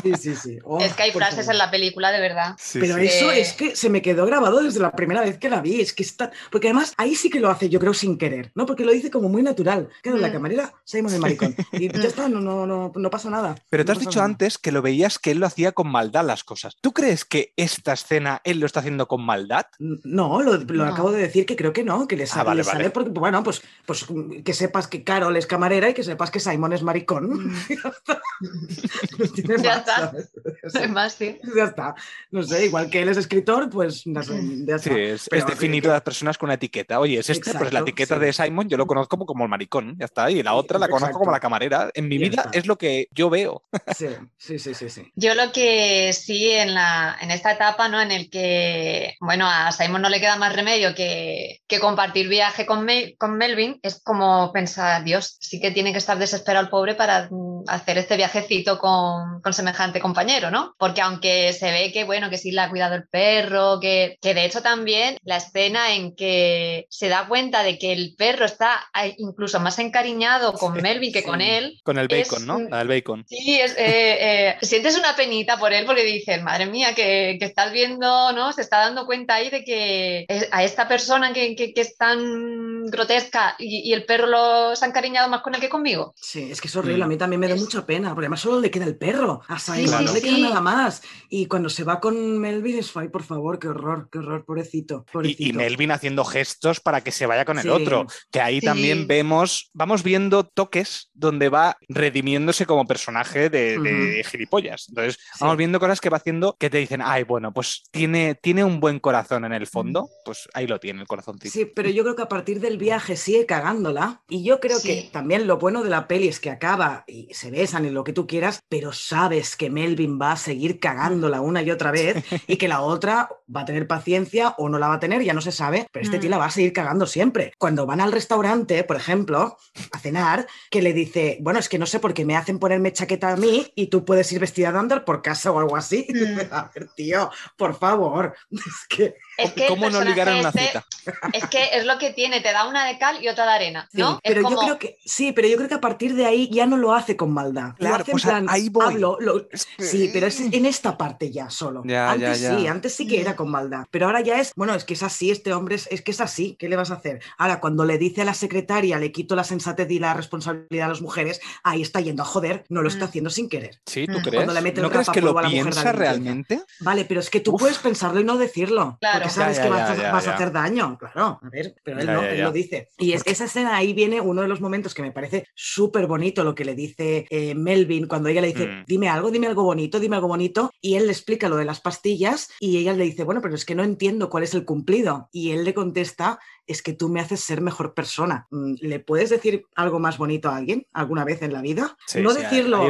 Sí, sí, sí. Oh, es que hay frases favor. en la película, de verdad. Pero sí. eso Eh, es que se me quedó grabado desde la primera vez que la vi. Es que está. Porque además ahí sí que lo hace, yo creo, sin querer, ¿no? Porque lo dice como muy natural. Claro, la Mm. camarera, Simon el maricón. Y ya está, no, no, no, no pasa nada. Pero te No has dicho nada. antes que lo veías que él lo hacía con maldad las cosas. ¿Tú crees que esta escena él lo está haciendo con maldad? No, lo, lo No. acabo de decir que creo que no, que le sale, Ah, vale, le sale vale. porque, bueno, pues, pues que sepas que Carol es camarera y que sepas que Simon es maricón. Mm. Ya está. Ya más, está. ¿sabes? Sí, Además, sí. Ya está. No sé, igual que él es escritor, pues no sé, ya Sí, está. es, Pero es que- definir que- a las personas con una etiqueta. Oye, es este, pues la etiqueta sí. de Simon yo lo conozco como, como el maricón, ya está. Y la otra la conozco Exacto. como la camarera. En mi Ya vida está. es lo que yo veo. Sí, sí, sí, sí, sí. Yo lo que sí en, la, en esta etapa, ¿no? En el que, bueno, a Simon no le queda más remedio que, que compartir viaje con, con Melvin, es como pensar, Dios, sí que tiene que estar desesperado el pobre para hacer este viajecito con, con semejante compañero, ¿no? Porque aunque se ve que, bueno, que sí le ha cuidado el perro, que, que de hecho también la escena en que se da cuenta de que el perro está eh, incluso más encariñado con Melvin que sí. con él, Con el Es bacon, ¿no? un- La del bacon. Sí, es, eh, eh, sientes una penita por él porque dices, madre mía, que, que estás viendo, ¿no? Se está dando cuenta ahí de que es- a esta persona que, que- que es tan grotesca y, y el perro lo se ha encariñado más con él que conmigo. Sí, es que es horrible, Mm. a mí también me da Es- mucha pena, porque además solo le queda el perro a Simon, sí, no le queda nada más. Y cuando se va con Melvin es, ay, por favor, qué horror, qué horror, pobrecito. Y, pobrecito. y Melvin haciendo gestos para que se vaya con el Sí. otro. Que ahí Sí. también vemos, vamos viendo toques donde va redimiéndose como personaje de, de gilipollas. Entonces, vamos viendo cosas que va haciendo que te dicen, ay, bueno, pues tiene, tiene un buen corazón en el fondo. Pues ahí lo tiene el corazoncito. Sí, pero yo creo que a partir del viaje sigue cagándola. Y yo creo Sí. que también lo bueno de la peli es que acaba y se besan y lo que tú quieras, pero sabes que Melvin va a seguir cagándola una y otra vez y que la otra va a tener paciencia o no la va a tener, ya no se sabe, pero este tío Mm. la va a seguir cagando siempre. Cuando van al restaurante, por ejemplo, a cenar, que le dice, bueno, es que no sé por qué me hacen ponerme chaqueta a mí y tú puedes ir vestida de andar por casa o algo así. Mm. A ver, tío, por favor. Es que... Es que el ¿Cómo no ligar en una personaje cita? este Es que es lo que tiene, te da una de cal y otra de arena, Sí, ¿no? pero es como, yo creo que sí, pero yo creo que a partir de ahí ya no lo hace con maldad. Lo Claro, hace en pues plan, ahí voy. hablo, lo- Sí, pero es en esta parte ya solo. Ya, antes ya, ya. sí, antes sí que era con maldad. Pero ahora ya es, bueno, es que es así, este hombre es, es que es así, ¿qué le vas a hacer? Ahora, cuando le dice a la secretaria, le quito la sensatez y la responsabilidad a las mujeres, ahí está yendo a joder, no lo está Mm. haciendo sin querer. Sí, ¿tú Mm. crees? Cuando le mete el ¿No crees que lo a la mujer de piensa realmente? Vale, pero es que tú Uf. puedes pensarlo y no decirlo. Claro. Sabes Ya, que ya, vas, a- ya, ya, vas a ya. hacer daño, claro. A ver, pero él Ya, no, ya, él ya. lo dice. Y es, esa escena ahí viene uno de los momentos que me parece súper bonito lo que le dice eh, Melvin cuando ella le dice, Mm. dime algo, dime algo bonito, dime algo bonito. Y él le explica lo de las pastillas y ella le dice, bueno, pero es que no entiendo cuál es el cumplido. Y él le contesta, es que tú me haces ser mejor persona. Mm, ¿Le puedes decir algo más bonito a alguien alguna vez en la vida? no decirlo,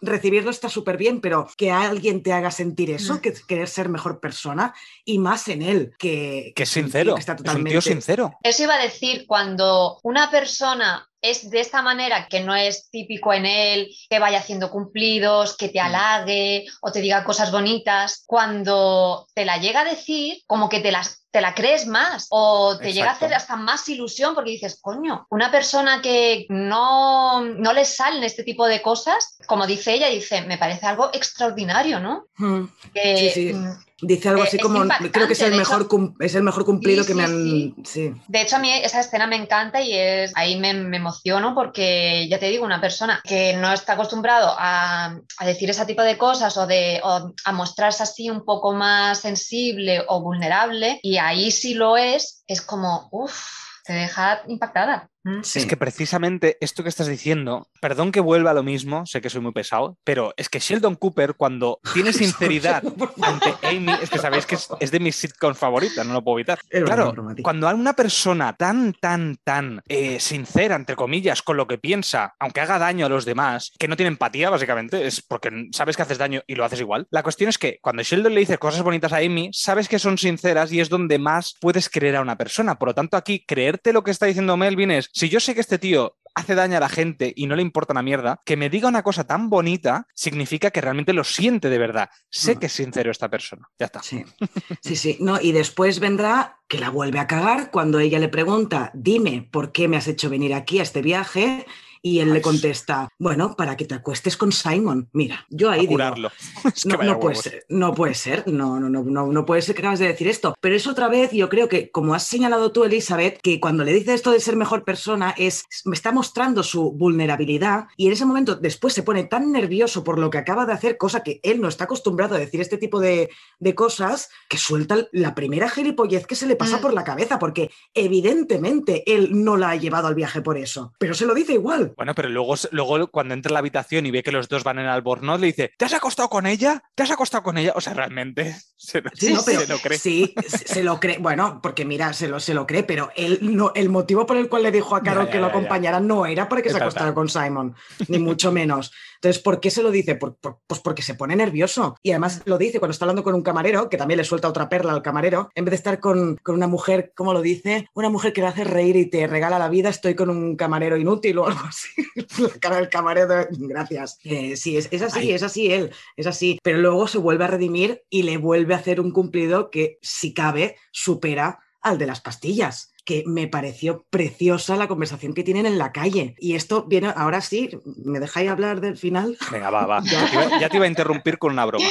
recibirlo está súper bien, pero que alguien te haga sentir eso, mm. que querer ser mejor persona, y más en él, que, que es sincero, que está totalmente... es un tío sincero. Eso iba a decir, cuando una persona es de esta manera que no es típico en él, que vaya haciendo cumplidos, que te mm. halague o te diga cosas bonitas, cuando te la llega a decir, como que te las te la crees más o te llega a hacer hasta más ilusión porque dices, coño, una persona que no, no le salen este tipo de cosas, como dice ella, dice, me parece algo extraordinario, ¿no? Mm. sí, sí. Dice algo así como, creo que es el, mejor, es el mejor cumplido que me han... Sí. De hecho, a mí esa escena me encanta y es ahí me, emociono porque, ya te digo, una persona que no está acostumbrado a, a decir ese tipo de cosas o, de, o a mostrarse así un poco más sensible o vulnerable y ahí sí lo es, es como, uff, te deja impactada. Mm. Es que precisamente esto que estás diciendo, perdón que vuelva a lo mismo, sé que soy muy pesado, pero es que Sheldon Cooper, cuando tiene sinceridad ante Amy, es que sabéis que es, de mis sitcoms favoritas, no lo puedo evitar. claro, cuando hay una persona tan, tan, tan eh, sincera, entre comillas, con lo que piensa, aunque haga daño a los demás, que no tiene empatía, básicamente, es porque sabes que haces daño y lo haces igual. La cuestión es que cuando Sheldon le dice cosas bonitas a Amy, sabes que son sinceras y es donde más puedes creer a una persona. Por lo tanto, aquí, creerte lo que está diciendo Melvin es si yo sé que este tío hace daño a la gente y no le importa una mierda, que me diga una cosa tan bonita significa que realmente lo siente de verdad. Sé mm. que es sincero esta persona. Ya está. Sí, sí, sí. No, y después vendrá que la vuelve a cagar cuando ella le pregunta, dime por qué me has hecho venir aquí a este viaje. Y él le contesta, bueno, para que te acuestes con Simon. Mira, yo ahí digo, no, puede ser, no puede ser, no, no, no, no, puede ser que acabas de decir esto. Pero es otra vez, yo creo que, como has señalado tú, Elizabeth, que cuando le dice esto de ser mejor persona, es, me está mostrando su vulnerabilidad y en ese momento después se pone tan nervioso por lo que acaba de hacer, cosa que él no está acostumbrado a decir este tipo de, de cosas, que suelta la primera gilipollez que se le pasa mm. por la cabeza, porque evidentemente él no la ha llevado al viaje por eso, pero se lo dice igual. Bueno, pero luego, luego cuando entra a la habitación y ve que los dos van en albornoz, le dice, ¿te has acostado con ella? ¿Te has acostado con ella? O sea, realmente se, sí, lo cree. Sí, se lo cree. Bueno, porque mira, se lo, se lo cree, pero él, no, el motivo por el cual le dijo a Carol que lo acompañara no era para que se acostara con Simon, ni mucho menos. Entonces, ¿por qué se lo dice? pues porque se pone nervioso. Y además lo dice cuando está hablando con un camarero, que también le suelta otra perla al camarero, en vez de estar con, con una mujer, ¿cómo lo dice? Una mujer que le hace reír y te regala la vida, estoy con un camarero inútil o algo así. la cara del camarero, gracias. Eh, sí, es, es así, es así él, es así. Pero luego se vuelve a redimir y le vuelve a hacer un cumplido que, si cabe, supera al de las pastillas que me pareció preciosa la conversación que tienen en la calle. Y esto viene, ahora sí, ¿me dejáis hablar del final? Venga, va, va. ya, te iba a interrumpir con una broma.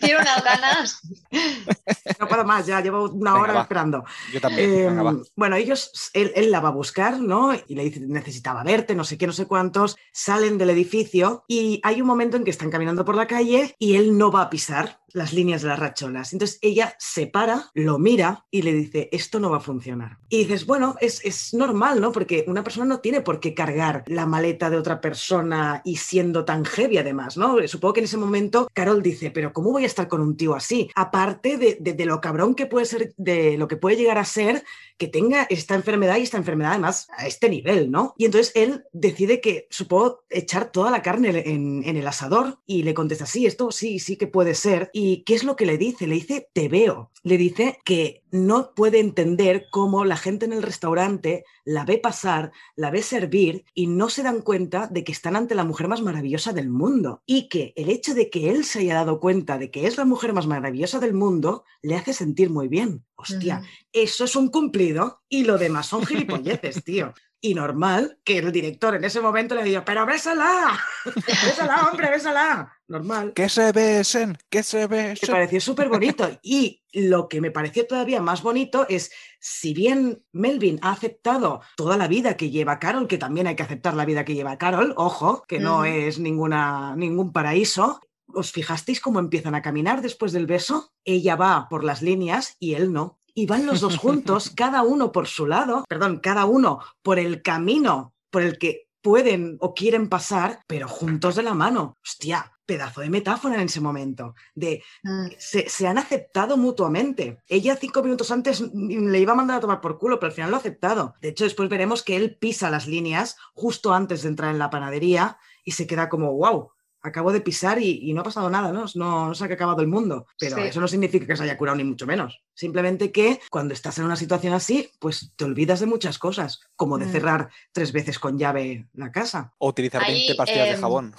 Quiero unas ganas. No puedo más, ya llevo una hora esperando. Yo también. Em, bueno, ellos, él, él, la va a buscar, ¿no? Y le dice, necesitaba verte, no sé qué, no sé cuántos. Salen del edificio y hay un momento en que están caminando por la calle y él no va a pisar las líneas de las racholas. Entonces ella se para, lo mira y le dice, esto no va a funcionar. Y dices, bueno, es, es, normal, ¿no? Porque una persona no tiene por qué cargar la maleta de otra persona y siendo tan heavy además, ¿no? Supongo que en ese momento Carol dice, pero ¿cómo voy a estar con un tío así? Aparte de, de, lo cabrón que puede ser, de lo que puede llegar a ser que tenga esta enfermedad y esta enfermedad además a este nivel, ¿no? Y entonces él decide que, supongo, echar toda la carne en, en el asador y le contesta, sí, esto sí, sí que puede ser. ¿Y qué es lo que le dice? Le dice, te veo. Le dice que no puede entender cómo la gente en el restaurante la ve pasar, la ve servir y no se dan cuenta de que están ante la mujer más maravillosa del mundo. Y que el hecho de que él se haya dado cuenta de que es la mujer más maravillosa del mundo le hace sentir muy bien. Hostia, eso es un cumplido y lo demás son gilipolleces, tío. Y normal que el director en ese momento le diga, pero bésala, bésala, hombre, bésala. Normal. Que se besen, que se besen. Me pareció súper bonito. Y lo que me pareció todavía más bonito es, si bien Melvin ha aceptado toda la vida que lleva Carol, que también hay que aceptar la vida que lleva Carol, ojo, que no es ninguna, ningún paraíso, ¿Os fijasteis cómo empiezan a caminar después del beso? Ella va por las líneas y él no. Y van los dos juntos, cada uno por su lado, perdón, cada uno por el camino por el que pueden o quieren pasar, pero juntos de la mano. Hostia, pedazo de metáfora en ese momento, de Mm. se, se han aceptado mutuamente. Ella cinco minutos antes le iba a mandar a tomar por culo, pero al final lo ha aceptado. De hecho, después veremos que él pisa las líneas justo antes de entrar en la panadería y se queda como, wow, acabo de pisar y, y no ha pasado nada, ¿no? No, no se ha acabado el mundo. Pero Sí. eso no significa que se haya curado ni mucho menos. Simplemente que cuando estás en una situación así, pues te olvidas de muchas cosas, como de Mm. cerrar tres veces con llave la casa. O utilizar Ahí, 20 pastillas de em, jabón.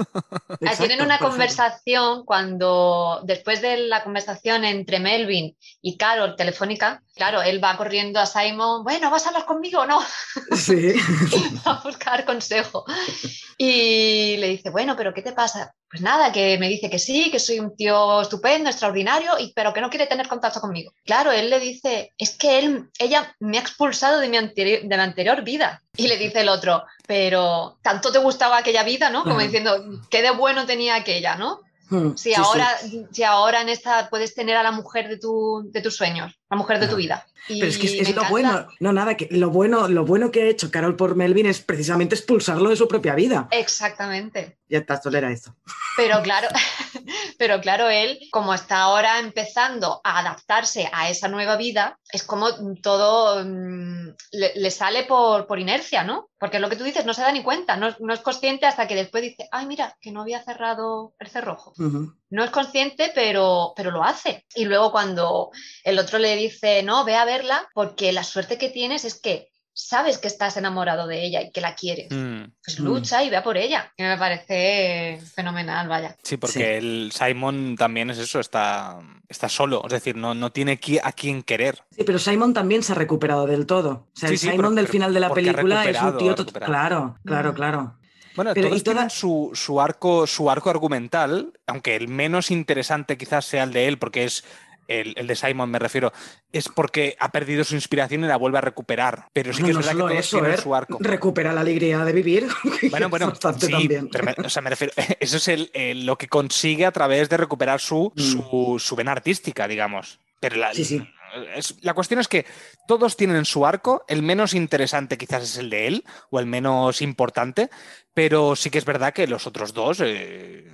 Ah, Exacto, Tienen una conversación cuando, después de la conversación entre Melvin y Carol telefónica, claro, él va corriendo a Simon, bueno, ¿vas a hablar conmigo o no? Sí. a buscar consejo. Y le dice, bueno, pero ¿qué te pasa? Pues nada, que me dice que sí, que soy un tío estupendo, extraordinario, y, pero que no quiere tener contacto conmigo. Claro, él le dice, es que él, ella me ha expulsado de mi, anterior, de mi anterior vida. Y le dice el otro, pero tanto te gustaba aquella vida, ¿no? Como diciendo, qué de bueno tenía aquella, ¿no? Hmm, Si sí, sí. ahora, si ahora en esta puedes tener a la mujer de, tu, de tus sueños, la mujer de tu vida. Y Pero es que es, lo encanta. bueno, no nada, que lo bueno, lo bueno que ha hecho Carol por Melvin es precisamente expulsarlo de su propia vida. Exactamente. Ya está, solo era eso. Pero claro, pero claro, él, como está ahora empezando a adaptarse a esa nueva vida, es como todo mm, le, le sale por, por inercia, ¿no? Porque lo que tú dices no se da ni cuenta, no, no es consciente hasta que después dice, ay, mira, que no había cerrado el cerrojo. No es consciente, pero, pero lo hace. Y luego cuando el otro le dice, no, ve a verla, porque la suerte que tienes es que sabes que estás enamorado de ella y que la quieres. Mm, Pues Mm. lucha y ve a por ella. Me parece fenomenal, vaya. Sí, porque Sí. el Simon también es eso, está, está solo, es decir, no, no tiene a quién querer. Sí, pero Simon también se ha recuperado del todo. O sea, Sí, el sí, Simon pero- del pero final de la película es un tío... ha tot- recuperado. Claro, claro, Mm. claro. Bueno, Pero, todos toda- tienen su, su arco, su arco argumental, aunque el menos interesante quizás sea el de él, porque es el, el de Simon, me refiero, es porque ha perdido su inspiración y la vuelve a recuperar. Pero sí que es no verdad que solo todos eso, tienen su arco. Recupera la alegría de vivir. Bueno, bueno, bastante sí, también. pero me, o sea, me refiero, eso es el- el- lo que consigue a través de recuperar su, Mm. su, su vena artística, digamos. Pero la, Sí, sí. La cuestión es que todos tienen su arco, el menos interesante quizás es el de él, o el menos importante, pero sí que es verdad que los otros dos, eh,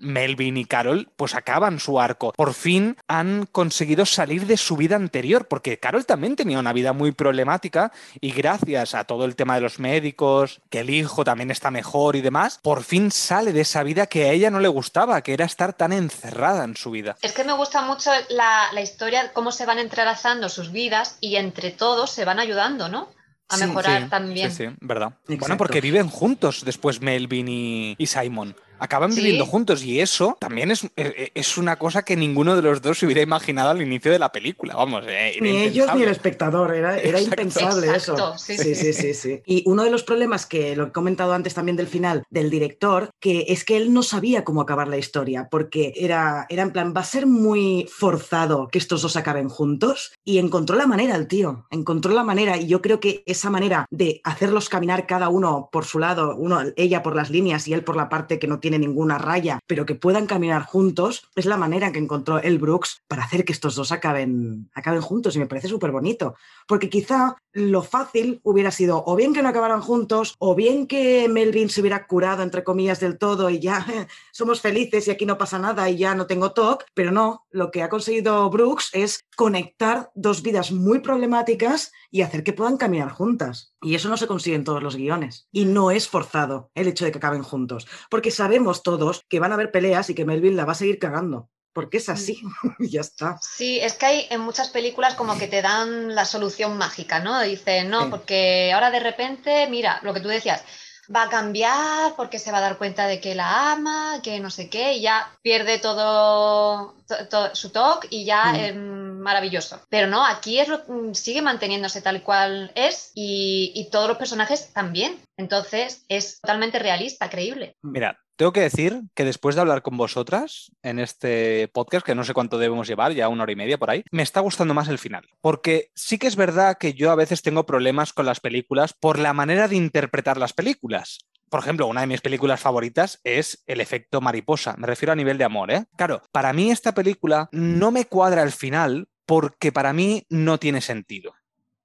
Melvin y Carol, pues acaban su arco. Por fin han conseguido salir de su vida anterior, porque Carol también tenía una vida muy problemática y gracias a todo el tema de los médicos, que el hijo también está mejor y demás, por fin sale de esa vida que a ella no le gustaba, que era estar tan encerrada en su vida. Es que me gusta mucho la, la historia, cómo se van entrelazando sus vidas y entre todos se van ayudando, ¿no? A mejorar Sí, también. Sí, sí, verdad. Bueno, porque viven juntos después Melvin y, y Simon. Acaban Sí. viviendo juntos y eso también es, eh, es una cosa que ninguno de los dos se hubiera imaginado al inicio de la película. Vamos, eh, Ni ellos ni el espectador, era, era Exacto. impensable Exacto, eso. sí, Sí, sí, sí, sí. Y uno de los problemas que lo he comentado antes también del final del director, que es que él no sabía cómo acabar la historia, porque era, era en plan, va a ser muy forzado que estos dos acaben juntos, y encontró la manera el tío, encontró la manera, y yo creo que esa manera de hacerlos caminar cada uno por su lado, uno, ella por las líneas y él por la parte que no tiene ninguna raya, pero que puedan caminar juntos, es la manera que encontró el Brooks para hacer que estos dos acaben, acaben juntos, y me parece súper bonito. Porque quizá lo fácil hubiera sido o bien que no acabaran juntos, o bien que Melvin se hubiera curado, entre comillas, del todo y ya somos felices y aquí no pasa nada y ya no tengo TOC, pero no, lo que ha conseguido Brooks es conectar dos vidas muy problemáticas y hacer que puedan caminar juntas. Y eso no se consigue en todos los guiones. Y no es forzado el hecho de que acaben juntos, porque sabemos todos que van a haber peleas y que Melvin la va a seguir cagando. Porque es así, y ya está. Sí, es que hay en muchas películas como que te dan la solución mágica, ¿no? Dicen, no, Sí. porque ahora de repente, mira, lo que tú decías, va a cambiar porque se va a dar cuenta de que la ama, que no sé qué, y ya pierde todo, to- to- su toque y ya Mm. es maravilloso. Pero no, aquí es lo- mm, sigue manteniéndose tal cual es y, y todos los personajes también. Entonces es totalmente realista, creíble. Mira, tengo que decir que después de hablar con vosotras en este podcast, que no sé cuánto debemos llevar, ya una hora y media por ahí, me está gustando más el final. Porque sí que es verdad que yo a veces tengo problemas con las películas por la manera de interpretar las películas. Por ejemplo, una de mis películas favoritas es El efecto mariposa. Me refiero a nivel de amor, ¿eh? Claro, para mí esta película no me cuadra el final porque para mí no tiene sentido.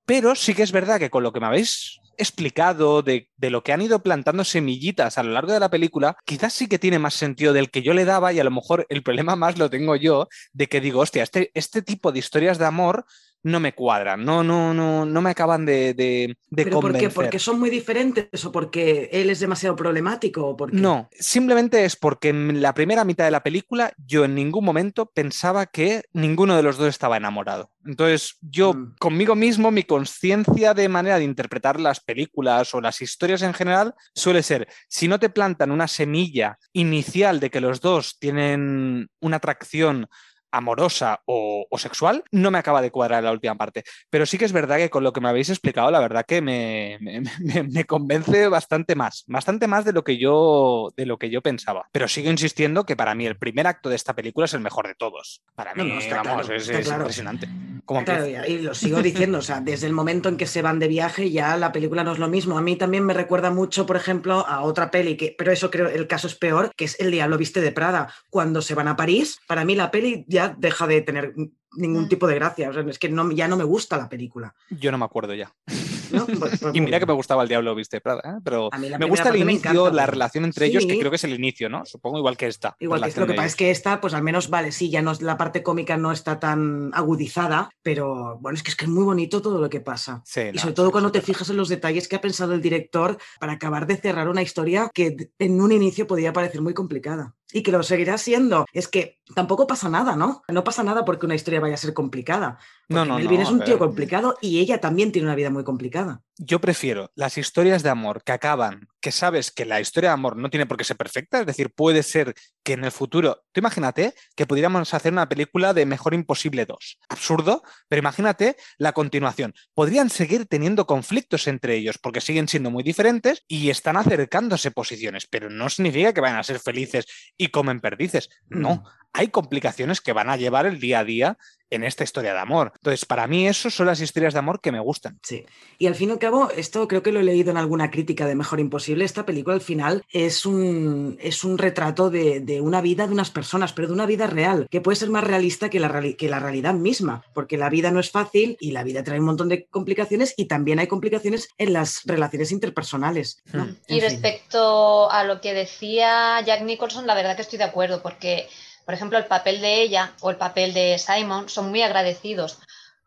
Pero sí que es verdad que con lo que me habéis explicado, de, de, lo que han ido plantando semillitas a lo largo de la película, quizás sí que tiene más sentido del que yo le daba y a lo mejor el problema más lo tengo yo, de que digo, hostia, este, este tipo de historias de amor no me cuadran, no, no, no, no me acaban de, de, de ¿Pero convencer. por qué? ¿Porque son muy diferentes o porque él es demasiado problemático? O porque... No, simplemente es porque en la primera mitad de la película yo en ningún momento pensaba que ninguno de los dos estaba enamorado. Entonces yo Mm. conmigo mismo, mi conciencia de manera de interpretar las películas o las historias en general suele ser, si no te plantan una semilla inicial de que los dos tienen una atracción amorosa o, o, sexual, no me acaba de cuadrar la última parte. Pero sí que es verdad que con lo que me habéis explicado, la verdad que me, me, me, me convence bastante más, bastante más de lo, que yo, de lo que yo pensaba. Pero sigo insistiendo que para mí el primer acto de esta película es el mejor de todos. Para mí, No, no, está vamos, claro, es, está es claro. impresionante. ¿Cómo Claro, y lo sigo diciendo, o sea, desde el momento en que se van de viaje ya la película no es lo mismo. A mí también me recuerda mucho, por ejemplo, a otra peli, que, pero eso creo el caso es peor, que es El Diablo Viste de Prada. Cuando se van a París, para mí la peli ya deja de tener ningún Mm. tipo de gracia. O sea, es que no, ya no me gusta la película. Yo no me acuerdo ya. ¿no? Pues- pues Y mira muy que me gustaba el Diablo Viste Prada, ¿eh? pero me gusta el inicio, la relación entre ellos, que creo que es el inicio, ¿no? Supongo igual que esta. Igual que relación lo que pasa es que esta, pues al menos, vale, sí, ya no es- la parte cómica no está tan agudizada, pero bueno, es que es que es muy bonito todo lo que pasa. Sí, Y no, sobre todo cuando te fijas en los detalles que ha pensado el director para acabar de cerrar una historia que en un inicio podía parecer muy complicada. Y que lo seguirá siendo. Es que tampoco pasa nada, ¿no? No pasa nada porque una historia vaya a ser complicada. No, no, Melvin no, es un tío complicado y ella también tiene una vida muy complicada. Yo prefiero las historias de amor que acaban, que sabes que la historia de amor no tiene por qué ser perfecta, es decir, puede ser que en el futuro, tú imagínate que pudiéramos hacer una película de Mejor Imposible 2. Absurdo, pero imagínate la continuación. Podrían seguir teniendo conflictos entre ellos porque siguen siendo muy diferentes y están acercándose posiciones, pero no significa que vayan a ser felices y comen perdices. No, hay complicaciones que van a llevar el día a día en esta historia de amor. Entonces, para mí, eso son las historias de amor que me gustan. Sí. Y al fin y al cabo, esto creo que lo he leído en alguna crítica de Mejor Imposible. Esta película al final es un, es un retrato de, de una vida de unas personas, pero de una vida real, que puede ser más realista que la, reali- que la realidad misma, porque la vida no es fácil y la vida trae un montón de complicaciones y también hay complicaciones en las relaciones interpersonales. ¿no? Hmm. Y fin. respecto a lo que decía Jack Nicholson, la verdad que estoy de acuerdo, porque, por ejemplo, el papel de ella o el papel de Simon son muy agradecidos,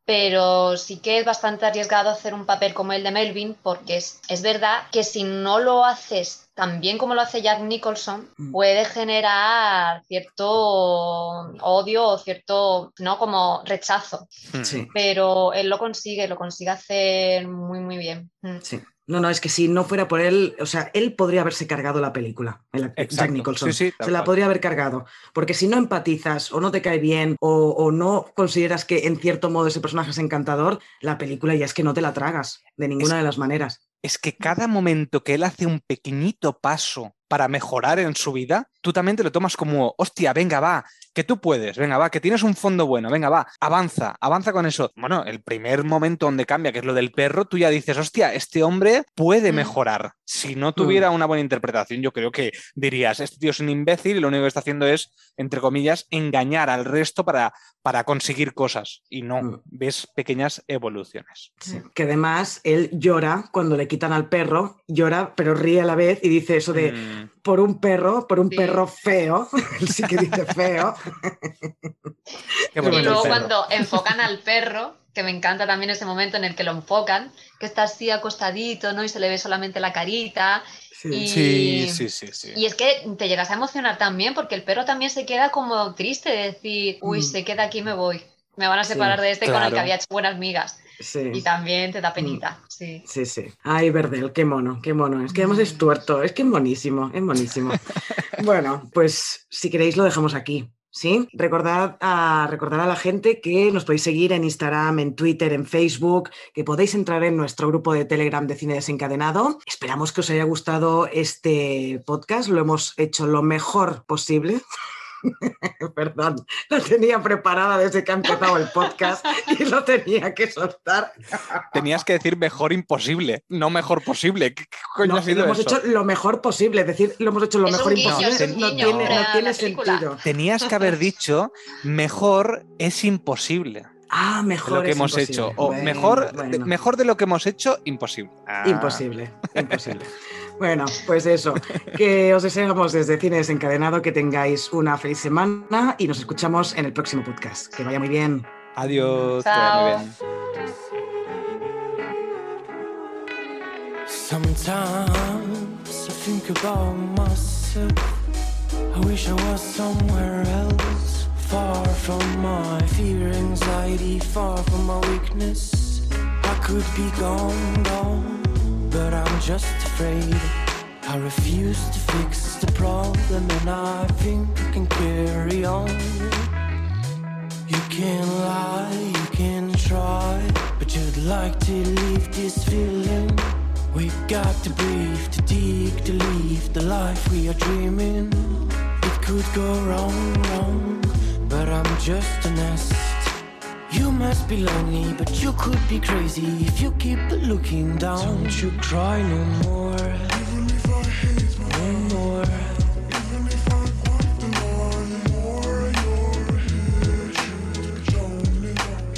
pero sí que es bastante arriesgado hacer un papel como el de Melvin, porque es, es verdad que si no lo haces tan bien como lo hace Jack Nicholson, Mm. puede generar cierto odio o cierto, ¿no? Como rechazo. Sí. pero él lo consigue, lo consigue hacer muy, muy bien. Mm. Sí. No, no, es que si no fuera por él, o sea, él podría haberse cargado la película, el Jack. Nicholson. Sí, sí, se la podría haber cargado. Porque si no empatizas o no te cae bien o, o no consideras que en cierto modo ese personaje es encantador, la película ya es que no te la tragas de ninguna Es- de las maneras. es que cada momento que él hace un pequeñito paso para mejorar en su vida, tú también te lo tomas como, hostia, venga, va, que tú puedes, venga, va, que tienes un fondo bueno, venga, va, avanza, avanza con eso. Bueno, el primer momento donde cambia, que es lo del perro, tú ya dices, hostia, este hombre puede Mm. mejorar. Si no tuviera una buena interpretación, yo creo que dirías, este tío es un imbécil y lo único que está haciendo es, entre comillas, engañar al resto para, para conseguir cosas. Y no, Mm. ves pequeñas evoluciones. Sí. Que además él llora cuando le quitan al perro, llora pero ríe a la vez y dice eso de Mm. Por un perro, por un Sí. perro feo, él sí que dice feo. Qué Y luego cuando enfocan al perro, que me encanta también ese momento en el que lo enfocan, que está así acostadito, ¿no? Y se le ve solamente la carita. Sí. Y- Sí, sí, sí, sí. Y es que te llegas a emocionar también, porque el perro también se queda como triste de decir, uy, Mm. se queda aquí, me voy. Me van a Sí, separar de este con el que había hecho buenas migas. Sí. Y también te da penita, sí. Sí, sí. Ay, Verdel, qué mono, qué mono. Es que además es tuerto, es que es monísimo, es monísimo. bueno, pues si queréis lo dejamos aquí. ¿Sí? Recordad a, recordar a la gente que nos podéis seguir en Instagram, en Twitter, en Facebook, que podéis entrar en nuestro grupo de Telegram de Cine Desencadenado. Esperamos que os haya gustado este podcast, lo hemos hecho lo mejor posible. Perdón, la tenía preparada desde que ha empezado el podcast y lo tenía que soltar. Tenías que decir mejor imposible, no mejor posible. ¿Qué, coño No, ha sido lo hemos eso? hecho lo mejor posible, decir, lo hemos hecho lo Es mejor guiño, imposible. no tiene, no sentido. Tenías que haber dicho mejor es imposible. Ah, mejor. lo que es hemos imposible. hecho. O Bueno, mejor, bueno. mejor de lo que hemos hecho, imposible. Ah. Imposible, imposible. Bueno, pues eso, que os deseamos desde Cine Desencadenado que tengáis una feliz semana y nos escuchamos en el próximo podcast. Que vaya muy bien. Adiós. bien. Sometimes I think about myself. I wish I was somewhere else. Far from my fear, anxiety, far from my weakness. I could be gone, gone, but I'm just afraid. I refuse to fix the problem, and I think I can carry on. You can lie, you can try, but you'd like to leave this feeling. We got to breathe, to dig, to leave the life we are dreaming. It could go wrong, wrong, but I'm just an nest. You must be lonely, but you could be crazy if you keep looking down. Don't you cry no more. No more.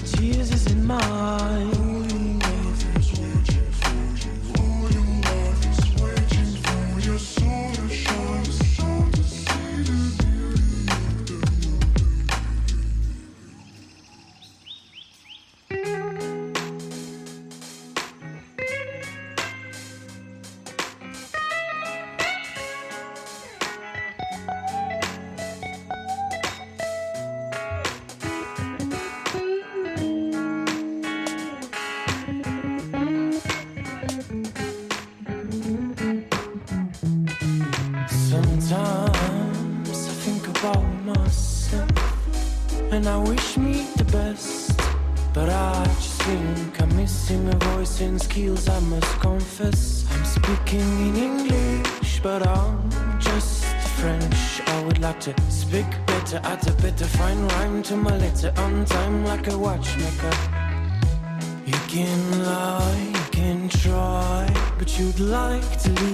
Tears is in mine. Like to